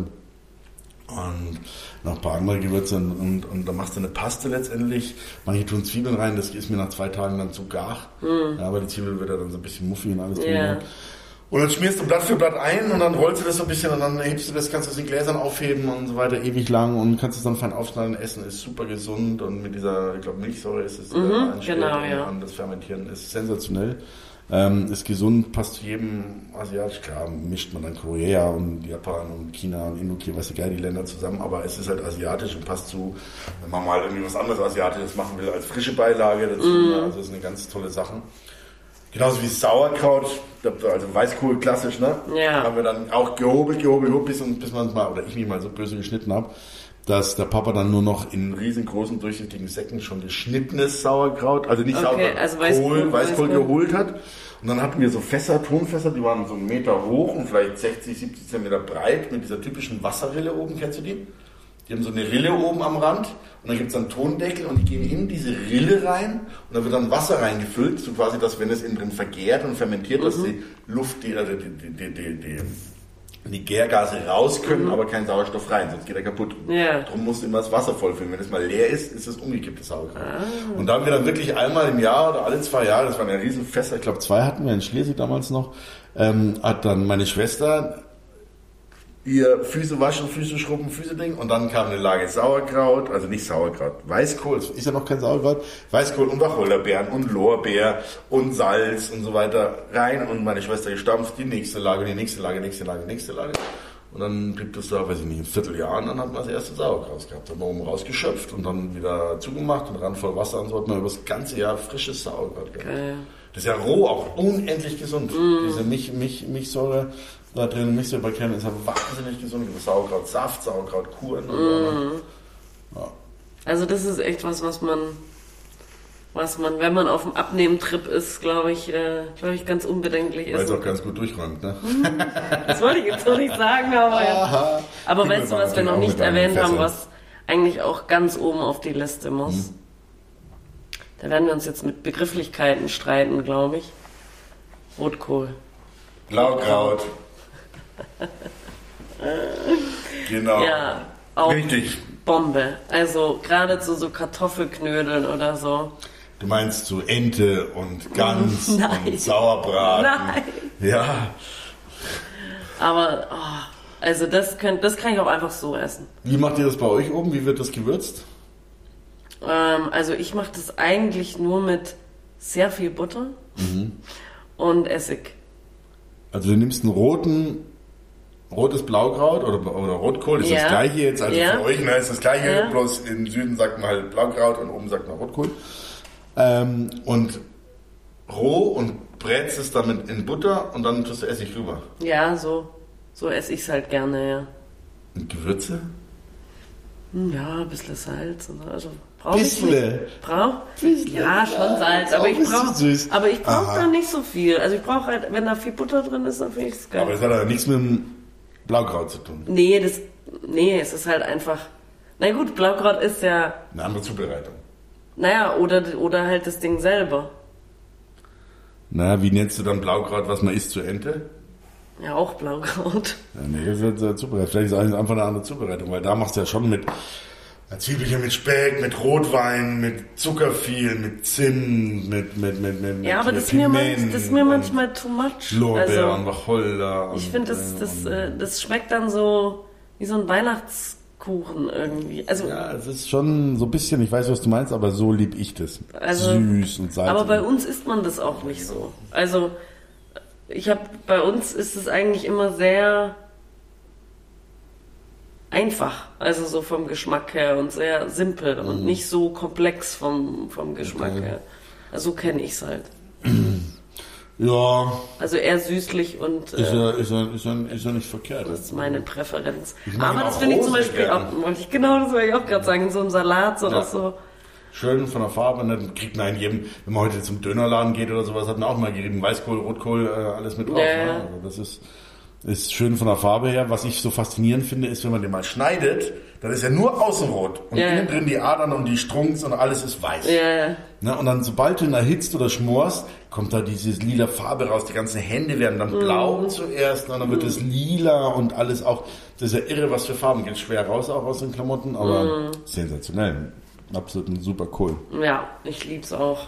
Und noch ein paar andere Gewürze und, und, und dann machst du eine Paste letztendlich. Manche tun Zwiebeln rein, das ist mir nach zwei Tagen dann zu gar. Ja, aber die Zwiebel wird ja dann so ein bisschen muffig und alles drin. Ja. Und dann schmierst du Blatt für Blatt ein und dann rollst du das so ein bisschen und dann hebst du das, kannst du das in Gläsern aufheben und so weiter, ewig lang und kannst es dann fein aufschneiden, essen, ist super gesund und mit dieser, ich glaube Milchsäure ist es, da einschlägt genau, und, ja. und das Fermentieren ist sensationell. Ähm, ist gesund, passt zu jedem asiatisch. Klar, mischt man dann Korea und Japan und China und Indochina, weißt du, geil, die Länder zusammen, aber es ist halt asiatisch und passt zu, wenn man mal irgendwie was anderes Asiatisches machen will, als frische Beilage dazu. ne? Also ist eine ganz tolle Sache. Genauso wie Sauerkraut, also Weißkohl klassisch, ne? Ja. Haben wir dann auch gehobelt, gehobelt, gehobelt, bis, bis man es mal, oder ich mich mal so böse geschnitten habe, dass der Papa dann nur noch in riesengroßen, durchsichtigen Säcken schon geschnittenes Sauerkraut, also nicht Okay, Sauerkraut, also Weißkohl, Kohl, Weißkohl Weißkohl. geholt hat. Und dann hatten wir so Fässer, Tonfässer, die waren so einen Meter hoch und vielleicht 60, 70 Zentimeter breit mit dieser typischen Wasserrille oben, kennst du die? Die haben so eine Rille oben am Rand und dann gibt es einen Tondeckel und die gehen in diese Rille rein und da wird dann Wasser reingefüllt, so quasi, dass wenn es innen drin vergärt und fermentiert, dass die Luft, die, also die, die, die, die, die, Gärgase raus können, aber kein Sauerstoff rein, sonst geht er kaputt. Ja. Darum musst du immer das Wasser vollfüllen. Wenn es mal leer ist, ist es umgekipptes Sauerkraut. Und da haben wir dann wirklich einmal im Jahr oder alle zwei Jahre, das waren ja riesen Fässer, ich glaube zwei hatten wir in Schleswig damals noch, ähm, hat dann meine Schwester ihr Füße waschen, Füße schrubben, Füße ding und dann kam eine Lage Sauerkraut, also nicht Sauerkraut, Weißkohl, ist ja noch kein Sauerkraut, Weißkohl und Wacholderbeeren und Lorbeer und Salz und so weiter rein und meine Schwester gestampft, die nächste Lage, die nächste Lage, nächste Lage, nächste Lage. Und dann blieb das da, weiß ich nicht, ein Vierteljahr und dann hat man das erste Sauerkraut gehabt. Dann oben rausgeschöpft und dann wieder zugemacht und ran voll Wasser und so hat man über das ganze Jahr frisches Sauerkraut gehabt. Geil. Das ist ja roh auch unendlich gesund. Diese Milch, Milch, Milchsäure da drin, Milchsäurebakterien ist ja wahnsinnig gesund. Sauerkraut, Saft, Sauerkraut, Kuren ne? Ja. Also das ist echt was, was man was man, wenn man auf dem Abnehmtrip ist, glaube ich, äh, glaube ich, ganz unbedenklich Weil ist. es auch ganz gut durchräumt, ne? Das wollte ich jetzt noch nicht sagen, aber ja. Aber weißt du, was wir noch nicht erwähnt haben, was eigentlich auch ganz oben auf die Liste muss? Hm. Da werden wir uns jetzt mit Begrifflichkeiten streiten, glaube ich. Rotkohl. Blaukraut. genau. Ja, auch Richtig. Bombe. Also gerade zu so Kartoffelknödeln oder so. Du meinst so Ente und Gans Nein. und Sauerbraten. Nein. Ja. Aber, oh, also das, könnt, das kann ich auch einfach so essen. Wie macht ihr das bei euch oben? Wie wird das gewürzt? Ähm, also ich mache das eigentlich nur mit sehr viel Butter Mhm. und Essig. Also du nimmst einen roten, rotes Blaukraut oder, oder Rotkohl, ist Ja. das gleiche jetzt, also Ja. für euch ne, ist das gleiche, Ja. bloß im Süden sagt man halt Blaukraut und oben sagt man Rotkohl. Ähm, und roh und brätst es damit in Butter und dann tust du Essig rüber. Ja, so, so esse ich es halt gerne, ja. Und Gewürze? Hm, Ja, ein bisschen Salz. Und so. Also brauche ich nicht. Brauch? Bissle. Ja, schon Salz. Aber ich brauche aber ich brauche da nicht so viel. Also ich brauche halt, wenn da viel Butter drin ist, dann finde ich es geil. Aber das hat ja nichts mit dem Blaukraut zu tun. nee, das, nee, es ist halt einfach. Na gut, Blaukraut ist ja, Eine andere Zubereitung. Naja, oder, oder halt das Ding selber. Na, wie nennst du dann Blaukraut, was man isst zur Ente? Ja, auch Blaukraut. Ja, nee, das wird äh, Zubereitung. Vielleicht ist es einfach eine andere Zubereitung, weil da machst du ja schon mit äh, Zwiebelchen, mit Speck, mit Rotwein, mit Zuckerviel, mit Zimt, mit, mit, mit, mit Ja, aber das ist mir, manch, Piment das ist mir manchmal too much. Lorbeer Also, und Wacholder. ich finde, das, das, und- äh, das schmeckt dann so wie so ein Weihnachtskuchen irgendwie. Also, Ja, es ist schon so ein bisschen, ich weiß, was du meinst, aber so lieb ich das. Also, Süß und salzig. Aber bei uns isst man das auch nicht so. Also ich habe bei uns ist es eigentlich immer sehr einfach, also so vom Geschmack her und sehr simpel und nicht so komplex vom, vom Geschmack Mhm. Okay. her. Also so kenne ich es halt. Ja, Also eher süßlich und ist äh, ja, ist ja, ist ja, ist ja nicht verkehrt. das ist meine Präferenz. Aber das finde ich zum Beispiel gerne. auch, wollte ich, genau das wollte ich auch gerade sagen, in so einem Salat oder Ja. so. Schön von der Farbe, und dann kriegt man in jedem, wenn man heute zum Dönerladen geht oder sowas, hat man auch mal gerieben, Weißkohl, Rotkohl, äh, alles mit drauf. Ja, ja. Ne? Also das ist, ist schön von der Farbe her. Was ich so faszinierend finde, ist, wenn man den mal schneidet, dann ist er nur außenrot und Ja, innen drin die Adern und die Strunks und alles ist weiß. Ja, ja. Ne? Und dann, sobald du ihn erhitzt oder schmorst, kommt da diese lila Farbe raus. Die ganzen Hände werden Mhm. dann blau zuerst, und dann wird es lila und alles auch. Das ist ja irre, was für Farben. Geht schwer raus auch aus den Klamotten, aber Mhm. sensationell. Absolut super Kohl. Ja, ich lieb's auch.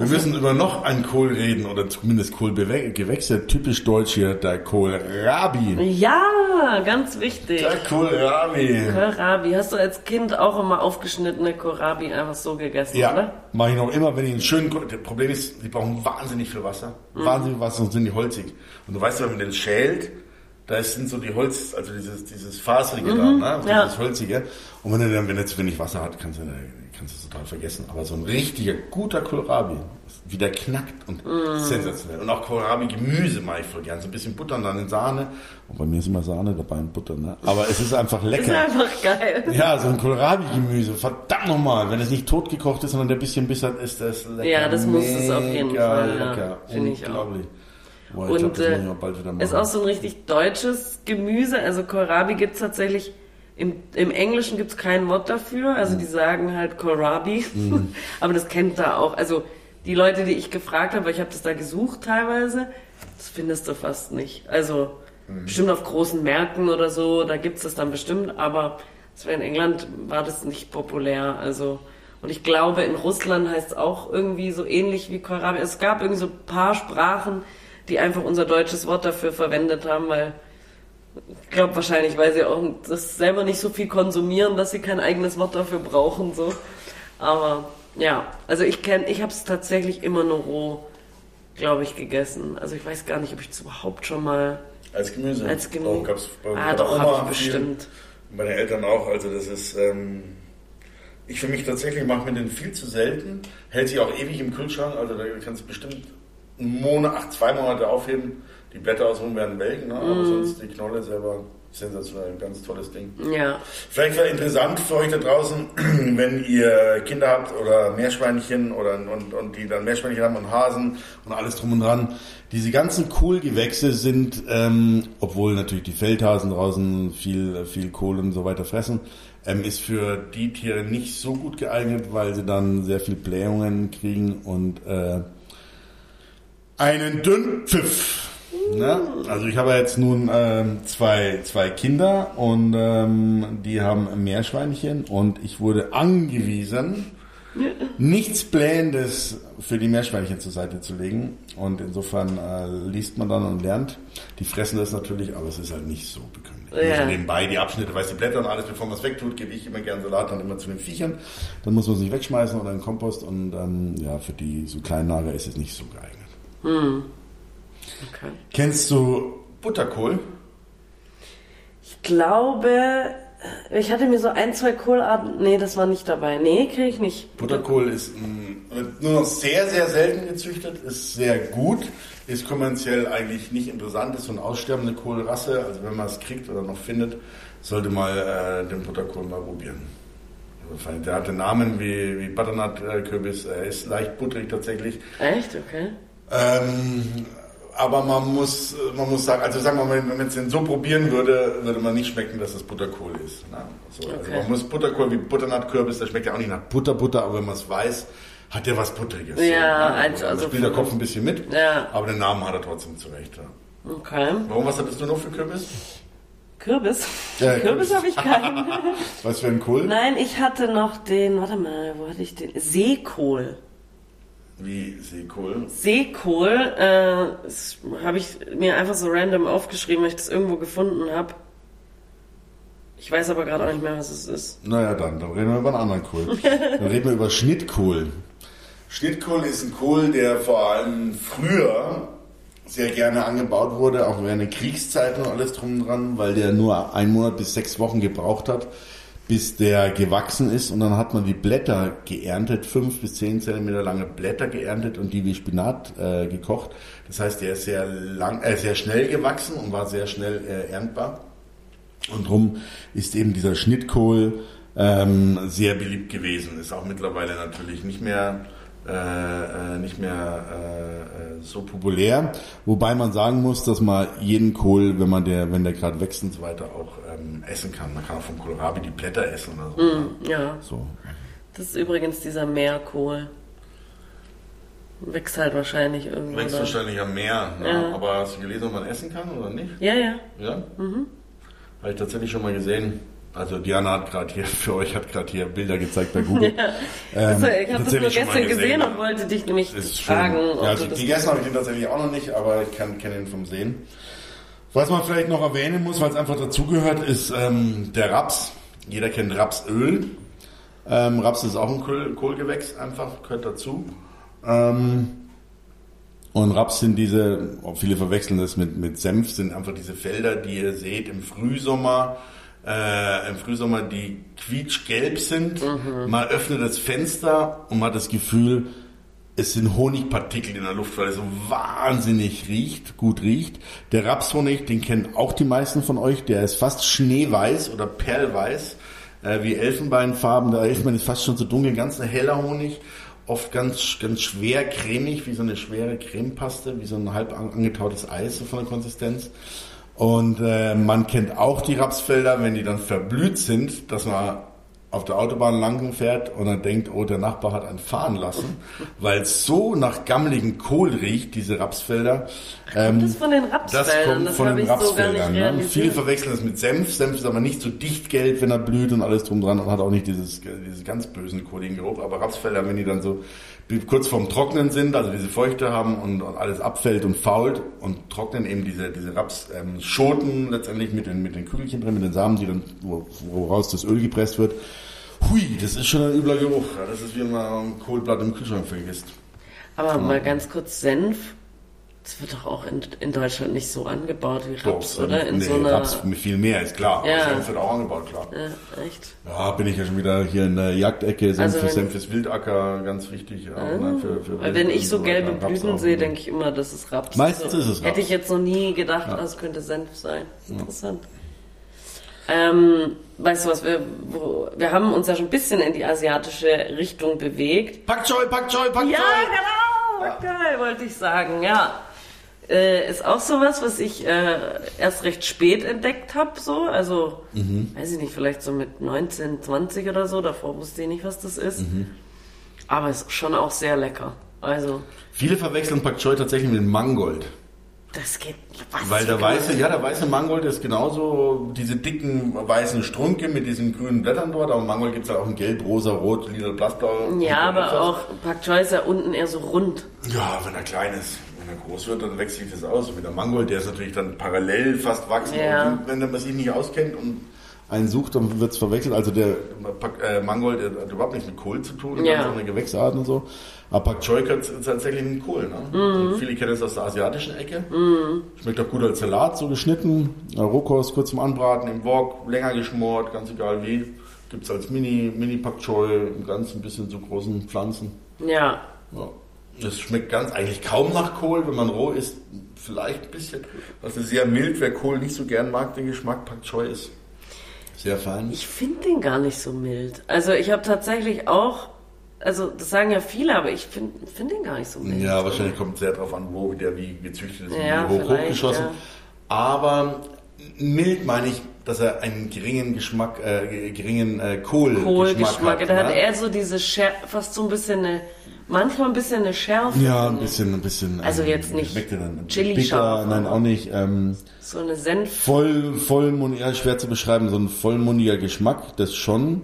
Wir müssen über noch einen Kohl reden, oder zumindest Kohlgewächse. Typisch deutsch hier, der Kohlrabi. Ja, ganz wichtig. Der Kohlrabi. Kohlrabi. Hast du als Kind auch immer aufgeschnittene Kohlrabi einfach so gegessen, Ja, oder? mache ich noch immer, wenn ich einen schönen Kohl... Das Problem ist, die brauchen wahnsinnig viel Wasser. Mhm. Wahnsinnig viel Wasser und sind die holzig. Und du weißt ja, wenn man den schält, da sind so die Holz, also dieses, dieses Faserige da, ne? Mhm. ja. Dieses Holzige. Und wenn er dann, wenn er zu wenig Wasser hat, kannst du, kannst du es total vergessen. Aber so ein richtiger, guter Kohlrabi, wie der knackt und Mhm. sensationell. Und auch Kohlrabi-Gemüse mache ich voll gern. So ein bisschen Butter und dann in Sahne. Und bei mir ist immer Sahne dabei und Butter, ne? Aber es ist einfach Ist lecker. einfach geil. Ja, so ein Kohlrabi-Gemüse. Verdammt nochmal. Wenn es nicht totgekocht ist, sondern der bisschen Biss hat, ist das lecker. Ja, das muss es auf jeden Fall, ja. lecker. Finde ich auch. Boah, ich Und glaub, das äh, bald wieder machen. ist auch so ein richtig deutsches Gemüse. Also Kohlrabi gibt's tatsächlich, im, im Englischen gibt's kein Wort dafür. Also die sagen halt Kohlrabi. Mhm. Aber das kennt da auch. Also die Leute, die ich gefragt habe, ich habe das da gesucht teilweise, das findest du fast nicht. Also Mhm. bestimmt auf großen Märkten oder so, da gibt's das dann bestimmt. Aber in England war das nicht populär. Also und ich glaube, in Russland heißt es auch irgendwie so ähnlich wie Kohlrabi. Es gab irgendwie so ein paar Sprachen, die einfach unser deutsches Wort dafür verwendet haben, weil ich glaube wahrscheinlich, weil sie auch das selber nicht so viel konsumieren, dass sie kein eigenes Wort dafür brauchen. So. Aber ja, also ich kenne, ich habe es tatsächlich immer nur roh, glaube ich, gegessen. Also ich weiß gar nicht, ob ich es überhaupt schon mal als Gemüse. als Gemüse. Auch gab's bei ah, doch, habe ich viel. bestimmt. Meine Eltern auch. Also das ist... Ähm, ich für mich tatsächlich mache mir den viel zu selten. Hält sich auch ewig im Kühlschrank. Also da kannst du bestimmt einen Monat, zwei Monate aufheben. Die Blätter außenrum werden welken, ne? Aber sonst die Knolle selber sensationell, ganz tolles Ding. Ja. Vielleicht wäre interessant für euch da draußen, wenn ihr Kinder habt oder Meerschweinchen oder und, und die dann Meerschweinchen haben und Hasen und alles drum und dran. Diese ganzen Kohlgewächse sind, ähm, obwohl natürlich die Feldhasen draußen viel, viel Kohl und so weiter fressen, ähm, ist für die Tiere nicht so gut geeignet, weil sie dann sehr viel Blähungen kriegen und äh, einen Dünnpfiff. Ne? Also ich habe jetzt nun ähm, zwei, zwei Kinder und ähm, die haben Meerschweinchen und ich wurde angewiesen, nichts Blähendes für die Meerschweinchen zur Seite zu legen. Und insofern äh, liest man dann und lernt. Die fressen das natürlich, aber es ist halt nicht so bekömmlich. Ja. Also nebenbei die Abschnitte, weiß die Blätter und alles, bevor man es wegtut, gebe ich immer gern Salat dann immer zu den Viechern. Dann muss man es nicht wegschmeißen oder in den Kompost und ähm, ja, für die so kleinen Nager ist es nicht so geeignet. Okay. Kennst du Butterkohl? Ich glaube, ich hatte mir so ein, zwei Kohlarten. Nee, das war nicht dabei. Nee, kriege ich nicht. Butterkohl ist mm, wird nur noch sehr, sehr selten gezüchtet, ist sehr gut, ist kommerziell eigentlich nicht interessant, ist so eine aussterbende Kohlrasse. Also wenn man es kriegt oder noch findet, sollte mal äh, den Butterkohl mal probieren. Also, der hat den Namen wie, wie Butternut-Kürbis, er ist leicht butterig tatsächlich. Echt? Okay. Ähm, aber man muss, man muss sagen, also sagen wir mal, wenn man es denn so probieren würde, würde man nicht schmecken, dass es Butterkohl ist. Ne? So, Also Okay. man muss Butterkohl wie Butternut-Kürbis, das schmeckt ja auch nicht nach Butter, Butter, aber wenn man es weiß, hat der was Butteriges. Ja, ne? also- Da also spielt der Kopf ein bisschen mit, Ja. aber den Namen hat er trotzdem zurecht. Ja. Okay. Warum, was hattest du noch für Kürbis? Kürbis? Ja, Kürbis Kürbis. habe ich keinen. Was für ein Kohl? Nein, ich hatte noch den, warte mal, wo hatte ich den? Seekohl. Wie Seekohl? Seekohl, äh, das habe ich mir einfach so random aufgeschrieben, weil ich das irgendwo gefunden habe. Ich weiß aber gerade auch nicht mehr, was es ist. Naja, dann, dann reden wir über einen anderen Kohl. Dann reden wir über Schnittkohl. Schnittkohl ist ein Kohl, der vor allem früher sehr gerne angebaut wurde, auch während der Kriegszeiten und alles drum und dran, weil der nur einen Monat bis sechs Wochen gebraucht hat, bis der gewachsen ist und dann hat man die Blätter geerntet, fünf bis zehn Zentimeter lange Blätter geerntet und die wie Spinat äh, gekocht. Das heißt, der ist sehr lang, äh, sehr schnell gewachsen und war sehr schnell äh, erntbar. Und drum ist eben dieser Schnittkohl ähm, sehr beliebt gewesen. Ist auch mittlerweile natürlich nicht mehr äh, äh, nicht mehr äh, äh, so populär. Wobei man sagen muss, dass man jeden Kohl, wenn man der, wenn der gerade wächst und so weiter, auch ähm, essen kann. Man kann auch vom Kohlrabi die Blätter essen oder so. Hm, ja, so. das ist übrigens dieser Meerkohl. Wächst halt wahrscheinlich irgendwo. Wächst da. wahrscheinlich am Meer. Ne? Ja. Aber hast du gelesen, ob man essen kann oder nicht? Ja, ja. Ja? Habe ich tatsächlich schon mal gesehen. Also Diana hat gerade hier, für euch hat gerade hier Bilder gezeigt bei Google. Also, ich habe das nur gestern gesehen und wollte dich nämlich fragen, Ja, also das gegessen habe ich den tatsächlich auch noch nicht, aber ich kann kenne ihn vom Sehen. Was man vielleicht noch erwähnen muss, weil es einfach dazugehört, ist ähm, der Raps. Jeder kennt Rapsöl. Ähm, Raps ist auch ein Kohl, Kohlgewächs, einfach gehört dazu. Ähm, und Raps sind diese, oh, viele verwechseln das mit, mit Senf, sind einfach diese Felder, die ihr seht im Frühsommer, äh, im Frühsommer, die quietschgelb sind. Man öffnet das Fenster und man hat das Gefühl, es sind Honigpartikel in der Luft, weil es so wahnsinnig riecht, gut riecht. Der Rapshonig, den kennen auch die meisten von euch, der ist fast schneeweiß oder perlweiß, äh, wie Elfenbeinfarben. Der Elfenbein ist fast schon so dunkel, ganz ein heller Honig, oft ganz, ganz schwer cremig, wie so eine schwere Cremepaste, wie so ein halb an- angetautes Eis so von der Konsistenz. Und äh, man kennt auch die Rapsfelder, wenn die dann verblüht sind, dass man auf der Autobahn lang fährt und dann denkt, oh, der Nachbar hat einen fahren lassen, weil es so nach gammeligen Kohl riecht, diese Rapsfelder. Ähm, das von den das Rapsfeldern? kommt Das, von habe den ich so Rapsfeldern. ne? Viele verwechseln das mit Senf. Senf ist aber nicht so dichtgelb, wenn er blüht und alles drum dran und hat auch nicht dieses, dieses ganz bösen kohligen Geruch. Aber Rapsfelder, wenn die dann so kurz vorm Trocknen sind, also diese Feuchte haben und, und alles abfällt und fault und trocknen eben diese, diese Rapsschoten letztendlich mit den, mit den Kügelchen drin, mit den Samen, die dann, wo- woraus das Öl gepresst wird. Hui, das ist schon ein übler Geruch. Ja, Das ist wie wenn man ein Kohlblatt im Kühlschrank vergisst. Aber mal ganz kurz, Senf, das wird doch auch in, in Deutschland nicht so angebaut wie Raps, Doch, oder? In nee, so einer. Raps viel mehr, ist klar. Ja. Senf wird auch angebaut, klar. Ja, echt? Ja, bin ich ja schon wieder hier in der Jagdecke. Senf, Also für wenn- Senf ist Wildacker, ganz wichtig. Ja, ne, für, für Weil wenn ich und so gelbe Blüten sehe, denke ich immer, das ist Raps. Meistens ist es Raps. Hätte ich jetzt noch nie gedacht, das könnte Senf sein. Interessant. Ähm, weißt du was, wir, wo, wir haben uns ja schon ein bisschen in die asiatische Richtung bewegt. Pak Choi, Pak Choi, Pak Choi. Ja, genau, ja. geil, wollte ich sagen, ja. Äh, ist auch sowas, was ich äh, erst recht spät entdeckt habe, so. Also, mhm. weiß ich nicht, vielleicht so mit 19, 20 oder so. Davor wusste ich nicht, was das ist. Mhm. Aber ist schon auch sehr lecker. Also. Viele verwechseln Pak Choi tatsächlich mit Mangold. Das geht. Was Weil der weiße, ja, der weiße Mangold ist genauso diese dicken weißen Strunke mit diesen grünen Blättern dort. Aber Mangold gibt es halt auch in Gelb, Rosa, Rot, Lila, Blassblau. Ja, aber auch Pak Choi ist ja unten eher so rund. Ja, wenn er klein ist. Wenn er groß wird, dann wechselt sich das aus. Und wie der Mangold, der ist natürlich dann parallel fast wachsen. Ja. wenn man sich nicht auskennt und einen sucht, dann wird es verwechselt. Also der äh, Mangold der hat überhaupt nichts mit Kohl zu tun, ja. so eine Gewächsart und so. Aber Pak Choi ist tatsächlich ein Kohl. Ne? Mhm. Viele kennen es aus der asiatischen Ecke. Mhm. Schmeckt auch gut als Salat, so geschnitten. Rohkost kurz zum Anbraten im Wok, länger geschmort, ganz egal wie. Gibt es als Mini, Mini Pak Choi, ganz ein bisschen zu großen Pflanzen. Ja. ja. Das schmeckt ganz eigentlich kaum nach Kohl, wenn man roh isst. Vielleicht ein bisschen. Also sehr mild, wer Kohl nicht so gern mag, den Geschmack Pak Choi ist sehr fein. Ich finde den gar nicht so mild. Also ich habe tatsächlich auch, also das sagen ja viele, aber ich finde find den gar nicht so mild. Ja, wahrscheinlich kommt es sehr darauf an, wo der wie gezüchtet ist, ja, wie hoch hochgeschossen. Ja. Aber mild meine ich, dass er einen geringen Geschmack, äh, geringen äh, Kohl Kohlgeschmack hat. Da hat er so diese Scher fast so ein bisschen eine manchmal ein bisschen eine Schärfe. Ja, ein bisschen, ein bisschen. Also jetzt nicht Chili scharf. Nein, auch nicht. Ähm, so eine Senf. Voll, vollmundiger, ja, schwer zu beschreiben, so ein vollmundiger Geschmack, das schon.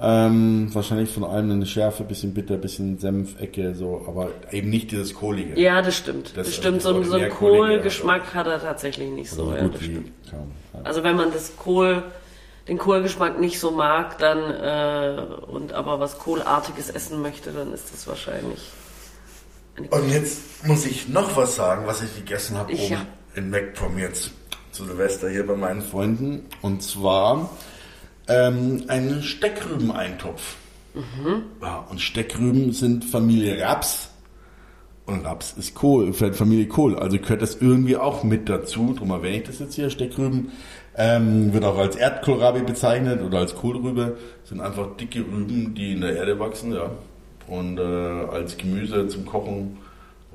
Ähm, wahrscheinlich von allem eine Schärfe, bisschen bitter, bisschen Senfecke, so, aber eben nicht dieses Kohlige. Ja, das stimmt. Das, das stimmt, so, so einen Kohlgeschmack hat er tatsächlich nicht so. Also, ja, gut wie ja. also wenn man das Kohl den Kohlgeschmack nicht so mag, dann äh, und aber was Kohlartiges essen möchte, dann ist das wahrscheinlich. Und jetzt muss ich noch was sagen, was ich gegessen habe oben ja. in MacPom jetzt zu Silvester hier bei meinen Freunden. Und zwar ähm, einen Steckrübeneintopf. Mhm. Ja, und Steckrüben sind Familie Raps. Und Raps ist Kohl, Familie Kohl. Also gehört das irgendwie auch mit dazu. Drum erwähne ich das jetzt hier. Steckrüben ähm, wird auch als Erdkohlrabi bezeichnet oder als Kohlrübe. Sind einfach dicke Rüben, die in der Erde wachsen, ja. Und äh, als Gemüse zum Kochen,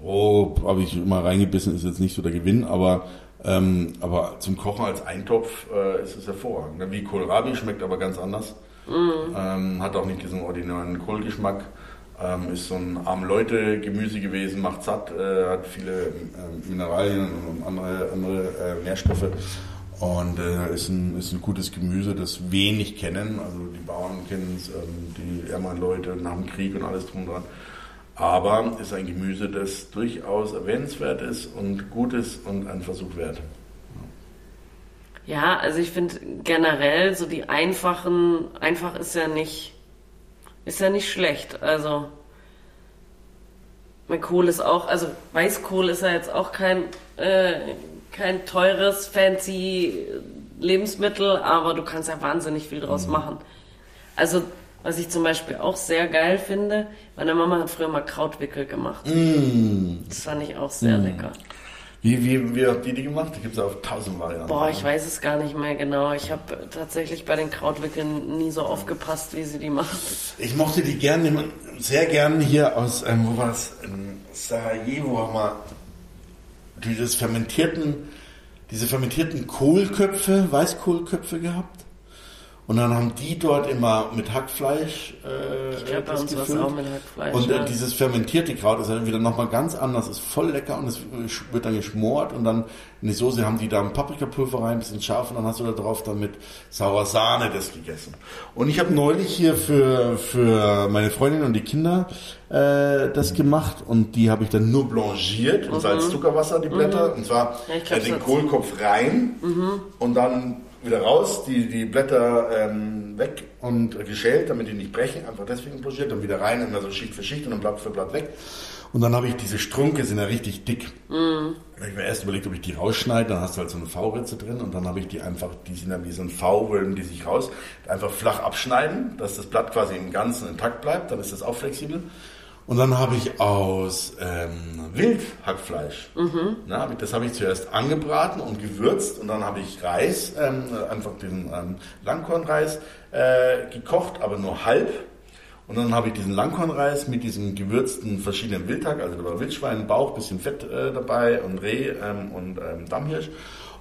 oh, habe ich mal reingebissen, ist jetzt nicht so der Gewinn, aber ähm, aber zum Kochen als Eintopf äh, ist es hervorragend. Wie Kohlrabi schmeckt aber ganz anders. Mm. Ähm, hat auch nicht diesen ordinären Kohlgeschmack. Ähm, ist so ein arm Leute Gemüse gewesen, macht satt, äh, hat viele äh, Mineralien und andere, andere äh, Nährstoffe und äh, ist, ein, ist ein gutes Gemüse, das wenig kennen. Also die Bauern kennen es, ähm, die ärmeren Leute nach dem Krieg und alles drum dran. Aber ist ein Gemüse, das durchaus erwähnenswert ist und gut ist und einen Versuch wert. Ja, also ich finde generell so die einfachen, einfach ist ja nicht, ist ja nicht schlecht. Also mein Kohl ist auch, also Weißkohl ist ja jetzt auch kein äh, kein teures, fancy Lebensmittel, aber du kannst ja wahnsinnig viel draus mhm. machen. Also, was ich zum Beispiel auch sehr geil finde, meine Mama hat früher mal Krautwickel gemacht. Mm. Das fand ich auch sehr mm. lecker. Wie, wie, wie habt ihr die gemacht? Da gibt es auch tausend Varianten. Boah, ich weiß es gar nicht mehr genau. Ich habe tatsächlich bei den Krautwickeln nie so aufgepasst, wie sie die macht. Ich mochte die gerne, sehr gern hier aus, ähm, wo war es? Sarajevo haben wir dieses fermentierten, diese fermentierten Kohlköpfe, Weißkohlköpfe gehabt. Und dann haben die dort immer mit Hackfleisch äh, ich glaub, das gefüllt. Auch mit Hackfleisch, und äh, dieses fermentierte Kraut ist dann wieder nochmal ganz anders, ist voll lecker und es wird dann geschmort und dann in die Soße haben die da ein Paprikapulver rein, ein bisschen scharf und dann hast du da drauf dann mit saurer Sahne das gegessen. Und ich habe neulich hier für, für meine Freundin und die Kinder äh, das gemacht und die habe ich dann nur blanchiert mhm. Salz-Zuckerwasser, die Blätter. Mhm. Und zwar ja, äh, den Kohlkopf rein mhm. und dann wieder raus, die, die Blätter ähm, weg und geschält, damit die nicht brechen, einfach deswegen pochiert, dann wieder rein, immer so Schicht für Schicht und dann Blatt für Blatt weg. Und dann habe ich diese Strunke, sind ja richtig dick. Mm. Da habe ich mir erst überlegt, ob ich die rausschneide, dann hast du halt so eine V-Ritze drin und dann habe ich die einfach, die sind ja wie so ein V, wollen die sich raus, einfach flach abschneiden, dass das Blatt quasi im Ganzen intakt bleibt, dann ist das auch flexibel. Und dann habe ich aus ähm, Wildhackfleisch, mhm. na, das habe ich zuerst angebraten und gewürzt und dann habe ich Reis, ähm, einfach den ähm, Langkornreis äh, gekocht, aber nur halb. Und dann habe ich diesen Langkornreis mit diesem gewürzten verschiedenen Wildhack, also da war Wildschwein, Bauch, bisschen Fett äh, dabei und Reh ähm, und ähm, Dammhirsch.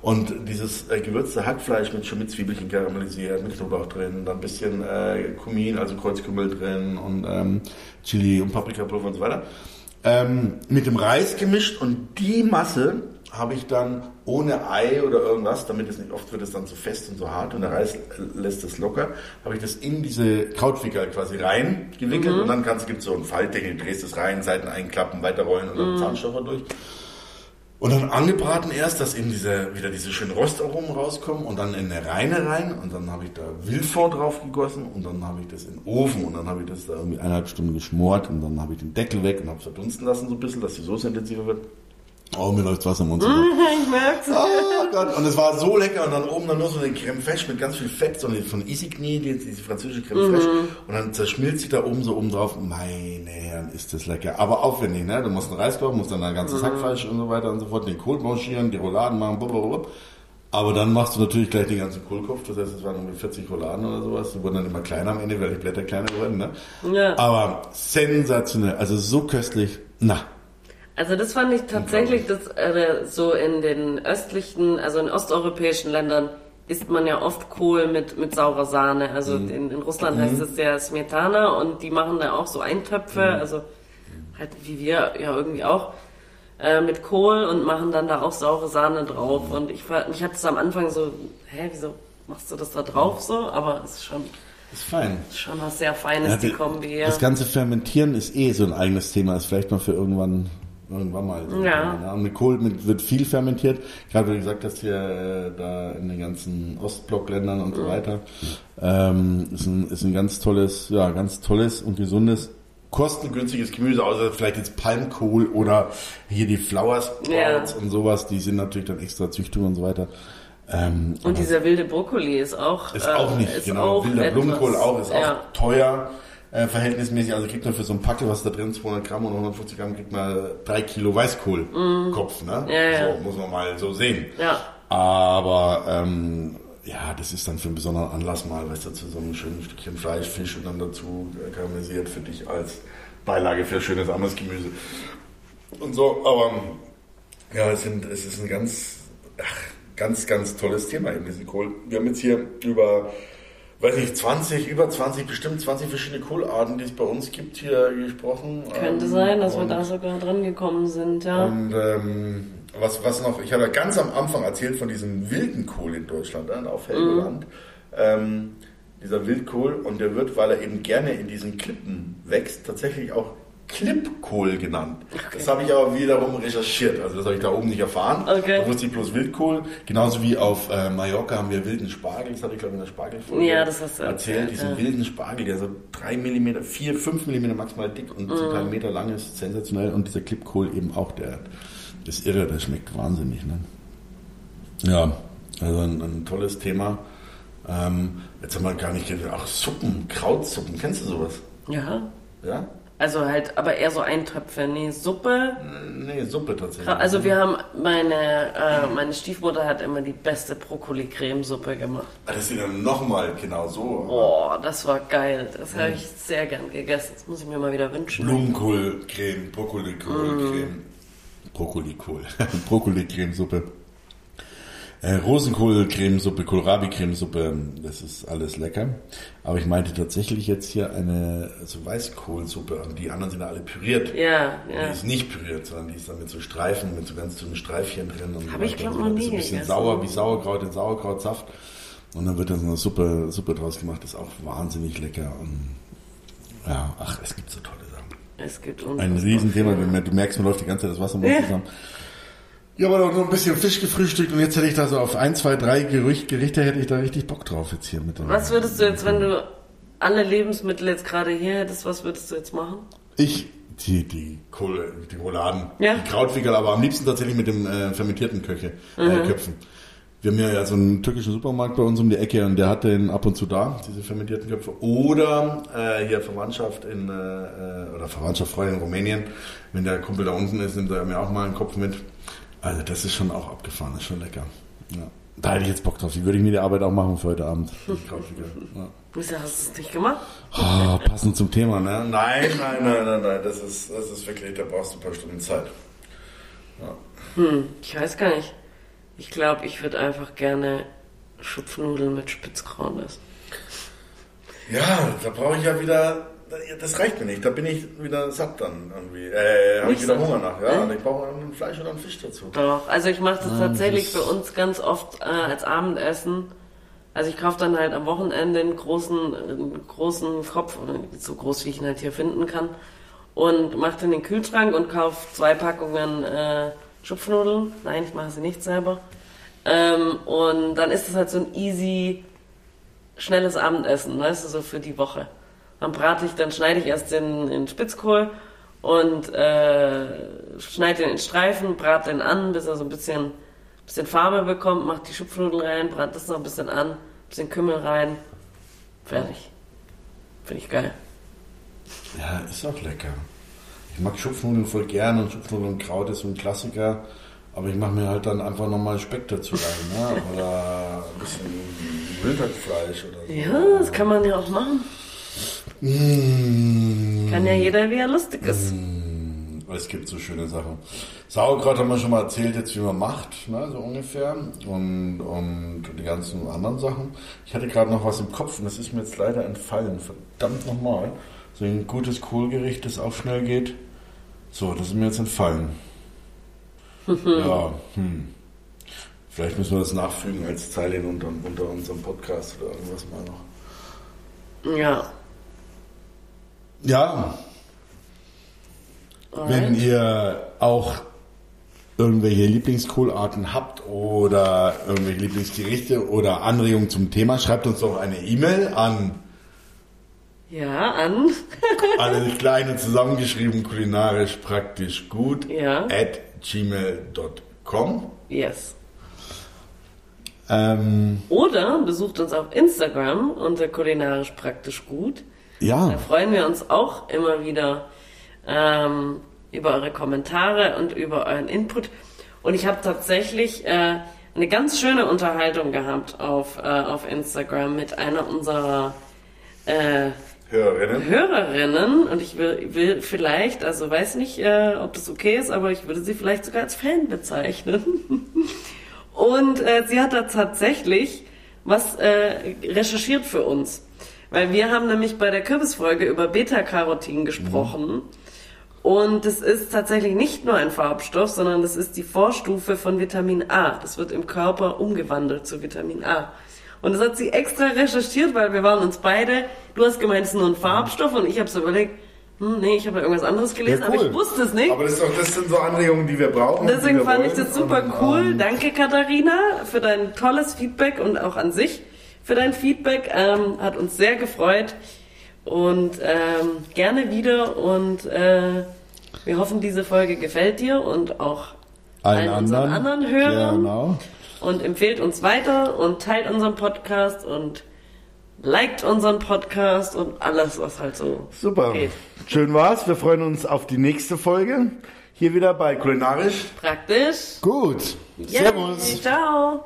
Und dieses äh, gewürzte Hackfleisch mit schon mit Zwiebelchen karamellisiert, mit Knoblauch drin, dann ein bisschen äh, Kumin, also Kreuzkümmel drin und ähm, Chili und Paprikapulver und so weiter. Ähm, mit dem Reis gemischt und die Masse habe ich dann ohne Ei oder irgendwas, damit es nicht oft wird es dann zu fest und so hart und der Reis lässt es locker, habe ich das in diese Krautwickel quasi reingewickelt mhm. und dann gibt es so ein Faltdeckel, drehst es rein, Seiten einklappen, weiterrollen und dann mhm. Zahnstocher durch. Und dann angebraten erst, dass eben diese, wieder diese schönen Röstaromen rauskommen und dann in eine Reine rein und dann habe ich da Wildfond drauf gegossen und dann habe ich das in den Ofen und dann habe ich das da irgendwie eineinhalb Stunden geschmort und dann habe ich den Deckel weg und habe es verdunsten lassen so ein bisschen, dass die Soße intensiver wird. Oh, mir läuft Wasser im Mund. ich merk's. Oh Gott. Und es war so lecker. Und dann oben dann nur so eine Creme fraiche mit ganz viel Fett, so eine von Isigny, die, diese französische Creme fraiche. Mhm. Und dann zerschmilzt sie da oben so oben drauf. Meine Herren, ist das lecker. Aber aufwendig, ne? Du musst einen Reis kochen, musst dann ein ganzes mhm. Hackfleisch und so weiter und so fort, den Kohl blanchieren, die Rouladen machen, blablabla. Aber dann machst du natürlich gleich den ganzen Kohlkopf, das heißt, es waren ungefähr 40 Rouladen oder sowas. Die wurden dann immer kleiner am Ende, weil die Blätter kleiner wurden, ne? Ja. Aber sensationell, also so köstlich. Na, also das fand ich tatsächlich, das äh, so in den östlichen, also in osteuropäischen Ländern isst man ja oft Kohl mit, mit saurer Sahne. Also mhm. in, in Russland mhm. heißt es ja Smetana und die machen da auch so Eintöpfe, mhm. also halt wie wir ja irgendwie auch, äh, mit Kohl und machen dann da auch saure Sahne drauf. Und ich, mich hat es am Anfang so, hä, wieso machst du das da drauf so? Aber es ist schon... Ist fein. Schon was sehr Feines, ja, die Kombi. Ja. Das ganze Fermentieren ist eh so ein eigenes Thema. Ist vielleicht mal für irgendwann Irgendwann mal. So ja. ja. Mit Kohl mit, wird viel fermentiert. Gerade wie du gesagt hast, hier äh, da in den ganzen Ostblockländern und so weiter. Ähm, ist, ein, ist ein ganz tolles, ja, ganz tolles und gesundes kostengünstiges Gemüse, außer vielleicht jetzt Palmkohl oder hier die Flowers ja. und sowas, die sind natürlich dann extra Züchtung und so weiter. Ähm, und dieser wilde Brokkoli ist auch ist auch nicht äh, genau wilder Blumenkohl auch ist ja. auch teuer äh, verhältnismäßig, also kriegt man für so ein Packel, was da drin 200 Gramm oder 150 Gramm, kriegt man drei Kilo Weißkohlkopf, ne? Ja, ja. So muss man mal so sehen. Ja. Aber ähm, ja, das ist dann für einen besonderen Anlass mal, weißt du, zu so einem schönen Stückchen Fleisch, Fisch und dann dazu karamellisiert für dich als Beilage für schönes anderes Gemüse. Und so, aber ja, es, sind, es ist ein ganz, ach, ganz, ganz tolles Thema eben, diesen Kohl. Wir haben jetzt hier über weiß nicht, 20, über 20, bestimmt 20 verschiedene Kohlarten, die es bei uns gibt, hier gesprochen. Könnte ähm, sein, dass wir da sogar dran gekommen sind, ja. Und ähm, was, was noch, ich habe ganz am Anfang erzählt von diesem wilden Kohl in Deutschland, äh, auf Helgoland. Mhm. Ähm, dieser Wildkohl und der wird, weil er eben gerne in diesen Klippen wächst, tatsächlich auch Klippkohl genannt. Okay. Das habe ich aber wiederum recherchiert. Also das habe ich da oben nicht erfahren. Okay. Da wusste ich bloß Wildkohl. Genauso wie auf äh, Mallorca haben wir wilden Spargel. Das habe ich glaube ich in der Spargelfolge ja, das hast du erzählt. erzählt diesen ja. wilden Spargel, der so drei Millimeter, vier, fünf Millimeter maximal dick und mm. zum Teil Meter lang ist. Sensationell. Und dieser Klippkohl eben auch. Der, das Irre, der schmeckt wahnsinnig. Ne? Ja, also ein, ein tolles Thema. Ähm, jetzt haben wir gar nicht gedacht, auch Suppen, Krautsuppen. Kennst du sowas? Ja. Ja? Also halt, aber eher so Eintöpfe. Nee, Suppe. Nee, Suppe tatsächlich. Also wir haben, meine, äh, meine Stiefmutter hat immer die beste Brokkoli-Cremesuppe gemacht. Ah, das ist dann nochmal genau so. Boah, das war geil. Das habe ich sehr gern gegessen. Das muss ich mir mal wieder wünschen. Blumenkohl-Creme, Brokkoli-Kohl-Creme. Mm. Brokkoli-Kohl. Brokkoli-Cremesuppe. Äh, Rosenkohl-Cremesuppe, Kohlrabi-Cremesuppe, das ist alles lecker. Aber ich meinte tatsächlich jetzt hier eine so Weißkohlsuppe und die anderen sind alle püriert. Ja, ja. Die ist nicht püriert, sondern die ist dann mit so Streifen, mit so ganz dünnen Streifchen drin. Und Habe ich glaube noch nie Ein bisschen sauer, wie Sauerkraut in Sauerkrautsaft. Und dann wird dann so eine Suppe, Suppe draus gemacht, das ist auch wahnsinnig lecker. Und ja, ach, es gibt so tolle Sachen. Es gibt Ein Riesenthema, du merkst, mir läuft die ganze Zeit das Wasser ja. zusammen. Ja, aber noch ein bisschen Fisch gefrühstückt und jetzt hätte ich da so auf ein, zwei, drei Gerichte hätte ich da richtig Bock drauf jetzt hier mit. Was würdest du jetzt, wenn du alle Lebensmittel jetzt gerade hier hättest, was würdest du jetzt machen? Ich, die, die Kohle, die Rouladen, ja? die Krautwickel, aber am liebsten tatsächlich mit dem äh, fermentierten Köche, äh, mhm. äh, Köpfen. wir haben ja so einen türkischen Supermarkt bei uns um die Ecke und der hat den ab und zu da, diese fermentierten Köpfe. Oder äh, hier Verwandtschaft in, äh, äh, oder Verwandtschaft, Freunde in Rumänien. Wenn der Kumpel da unten ist, nimmt er mir auch mal einen Kopf mit. Also das ist schon auch abgefahren, das ist schon lecker. Ja. Da hätte ich jetzt Bock drauf. Die würde ich mir die Arbeit auch machen für heute Abend. Ja. Wieso hast du es nicht gemacht? Oh, passend zum Thema, ne? Nein, nein, nein, nein, nein. Das ist, das ist wirklich, da brauchst du ein paar Stunden Zeit. Ja. Hm, ich weiß gar nicht. Ich glaube, ich würde einfach gerne Schupfnudeln mit Spitzkraut essen. Ja, da brauche ich ja wieder. Das reicht mir nicht. Da bin ich wieder satt dann irgendwie. Äh, habe ich wieder Hunger nach. Ja, und ich brauche ein Fleisch oder ein Fisch dazu. Doch, also ich mache das ja, tatsächlich das für uns ganz oft äh, als Abendessen. Also ich kaufe dann halt am Wochenende einen großen, einen großen Kopf, so groß wie ich ihn halt hier finden kann, und mache den in den Kühlschrank und kaufe zwei Packungen äh, Schupfnudeln. Nein, ich mache sie nicht selber. Ähm, und dann ist es halt so ein easy, schnelles Abendessen, weißt du, so für die Woche. Dann brate ich, dann schneide ich erst den, den Spitzkohl und äh, schneide den in Streifen, brate den an, bis er so ein bisschen, bisschen Farbe bekommt, mach die Schupfnudeln rein, brate das noch ein bisschen an, bisschen Kümmel rein. Fertig. Finde ich geil. Ja, ist auch lecker. Ich mag Schupfnudeln voll gern und Schupfnudeln und Kraut ist so ein Klassiker. Aber ich mache mir halt dann einfach nochmal Speck dazu rein. Ne? Oder ein bisschen Wildhackfleisch oder so. Ja, das kann man ja auch machen. Mmh. Kann ja jeder, wie er lustig ist. Mmh. Es gibt so schöne Sachen. Sauerkraut haben wir schon mal erzählt, jetzt wie man macht, ne, so ungefähr. Und, und die ganzen anderen Sachen. Ich hatte gerade noch was im Kopf und das ist mir jetzt leider entfallen. Verdammt nochmal. So ein gutes Kohlgericht, das auch schnell geht. So, das ist mir jetzt entfallen. ja, hm. Vielleicht müssen wir das nachfügen als Zeile unter, unter unserem Podcast oder irgendwas mal noch. Ja. Ja. Alright. Wenn ihr auch irgendwelche Lieblingskohlarten habt oder irgendwelche Lieblingsgerichte oder Anregungen zum Thema, schreibt uns doch eine E-Mail an ja, an. Alles kleine zusammengeschrieben, kulinarisch praktisch gut. Ja. At gmail.com. Yes. Ähm, Oder besucht uns auf Instagram unter kulinarisch praktisch gut. Ja. Da freuen wir uns auch immer wieder ähm, über eure Kommentare und über euren Input. Und ich habe tatsächlich äh, eine ganz schöne Unterhaltung gehabt auf, äh, auf Instagram mit einer unserer äh, Hörerinnen. Hörerinnen und ich will, will vielleicht, also weiß nicht, äh, ob das okay ist, aber ich würde sie vielleicht sogar als Fan bezeichnen. und äh, sie hat da tatsächlich was äh, recherchiert für uns. Weil wir haben nämlich bei der Kürbisfolge über Beta-Carotin gesprochen. Mhm. Und das ist tatsächlich nicht nur ein Farbstoff, sondern das ist die Vorstufe von Vitamin A. Das wird im Körper umgewandelt zu Vitamin A. Und das hat sie extra recherchiert, weil wir waren uns beide, du hast gemeint, es ist nur ein Farbstoff und ich habe so überlegt, hm, nee, ich habe irgendwas anderes gelesen, ja, cool. aber ich wusste es nicht. Aber das, auch, das, sind so Anregungen, die wir brauchen. Deswegen wir fand wollen. ich das super cool. Ähm, Danke, Katharina, für dein tolles Feedback und auch an sich für dein Feedback. Ähm, hat uns sehr gefreut und ähm, gerne wieder und äh, wir hoffen, diese Folge gefällt dir und auch allen, allen anderen, anderen Hörern. Genau und empfehlt uns weiter und teilt unseren Podcast und liked unseren Podcast und alles, was halt so Super. geht. Schön war's. Wir freuen uns auf die nächste Folge. Hier wieder bei Kulinarisch. Praktisch. Gut. Yeah. Servus. Ciao.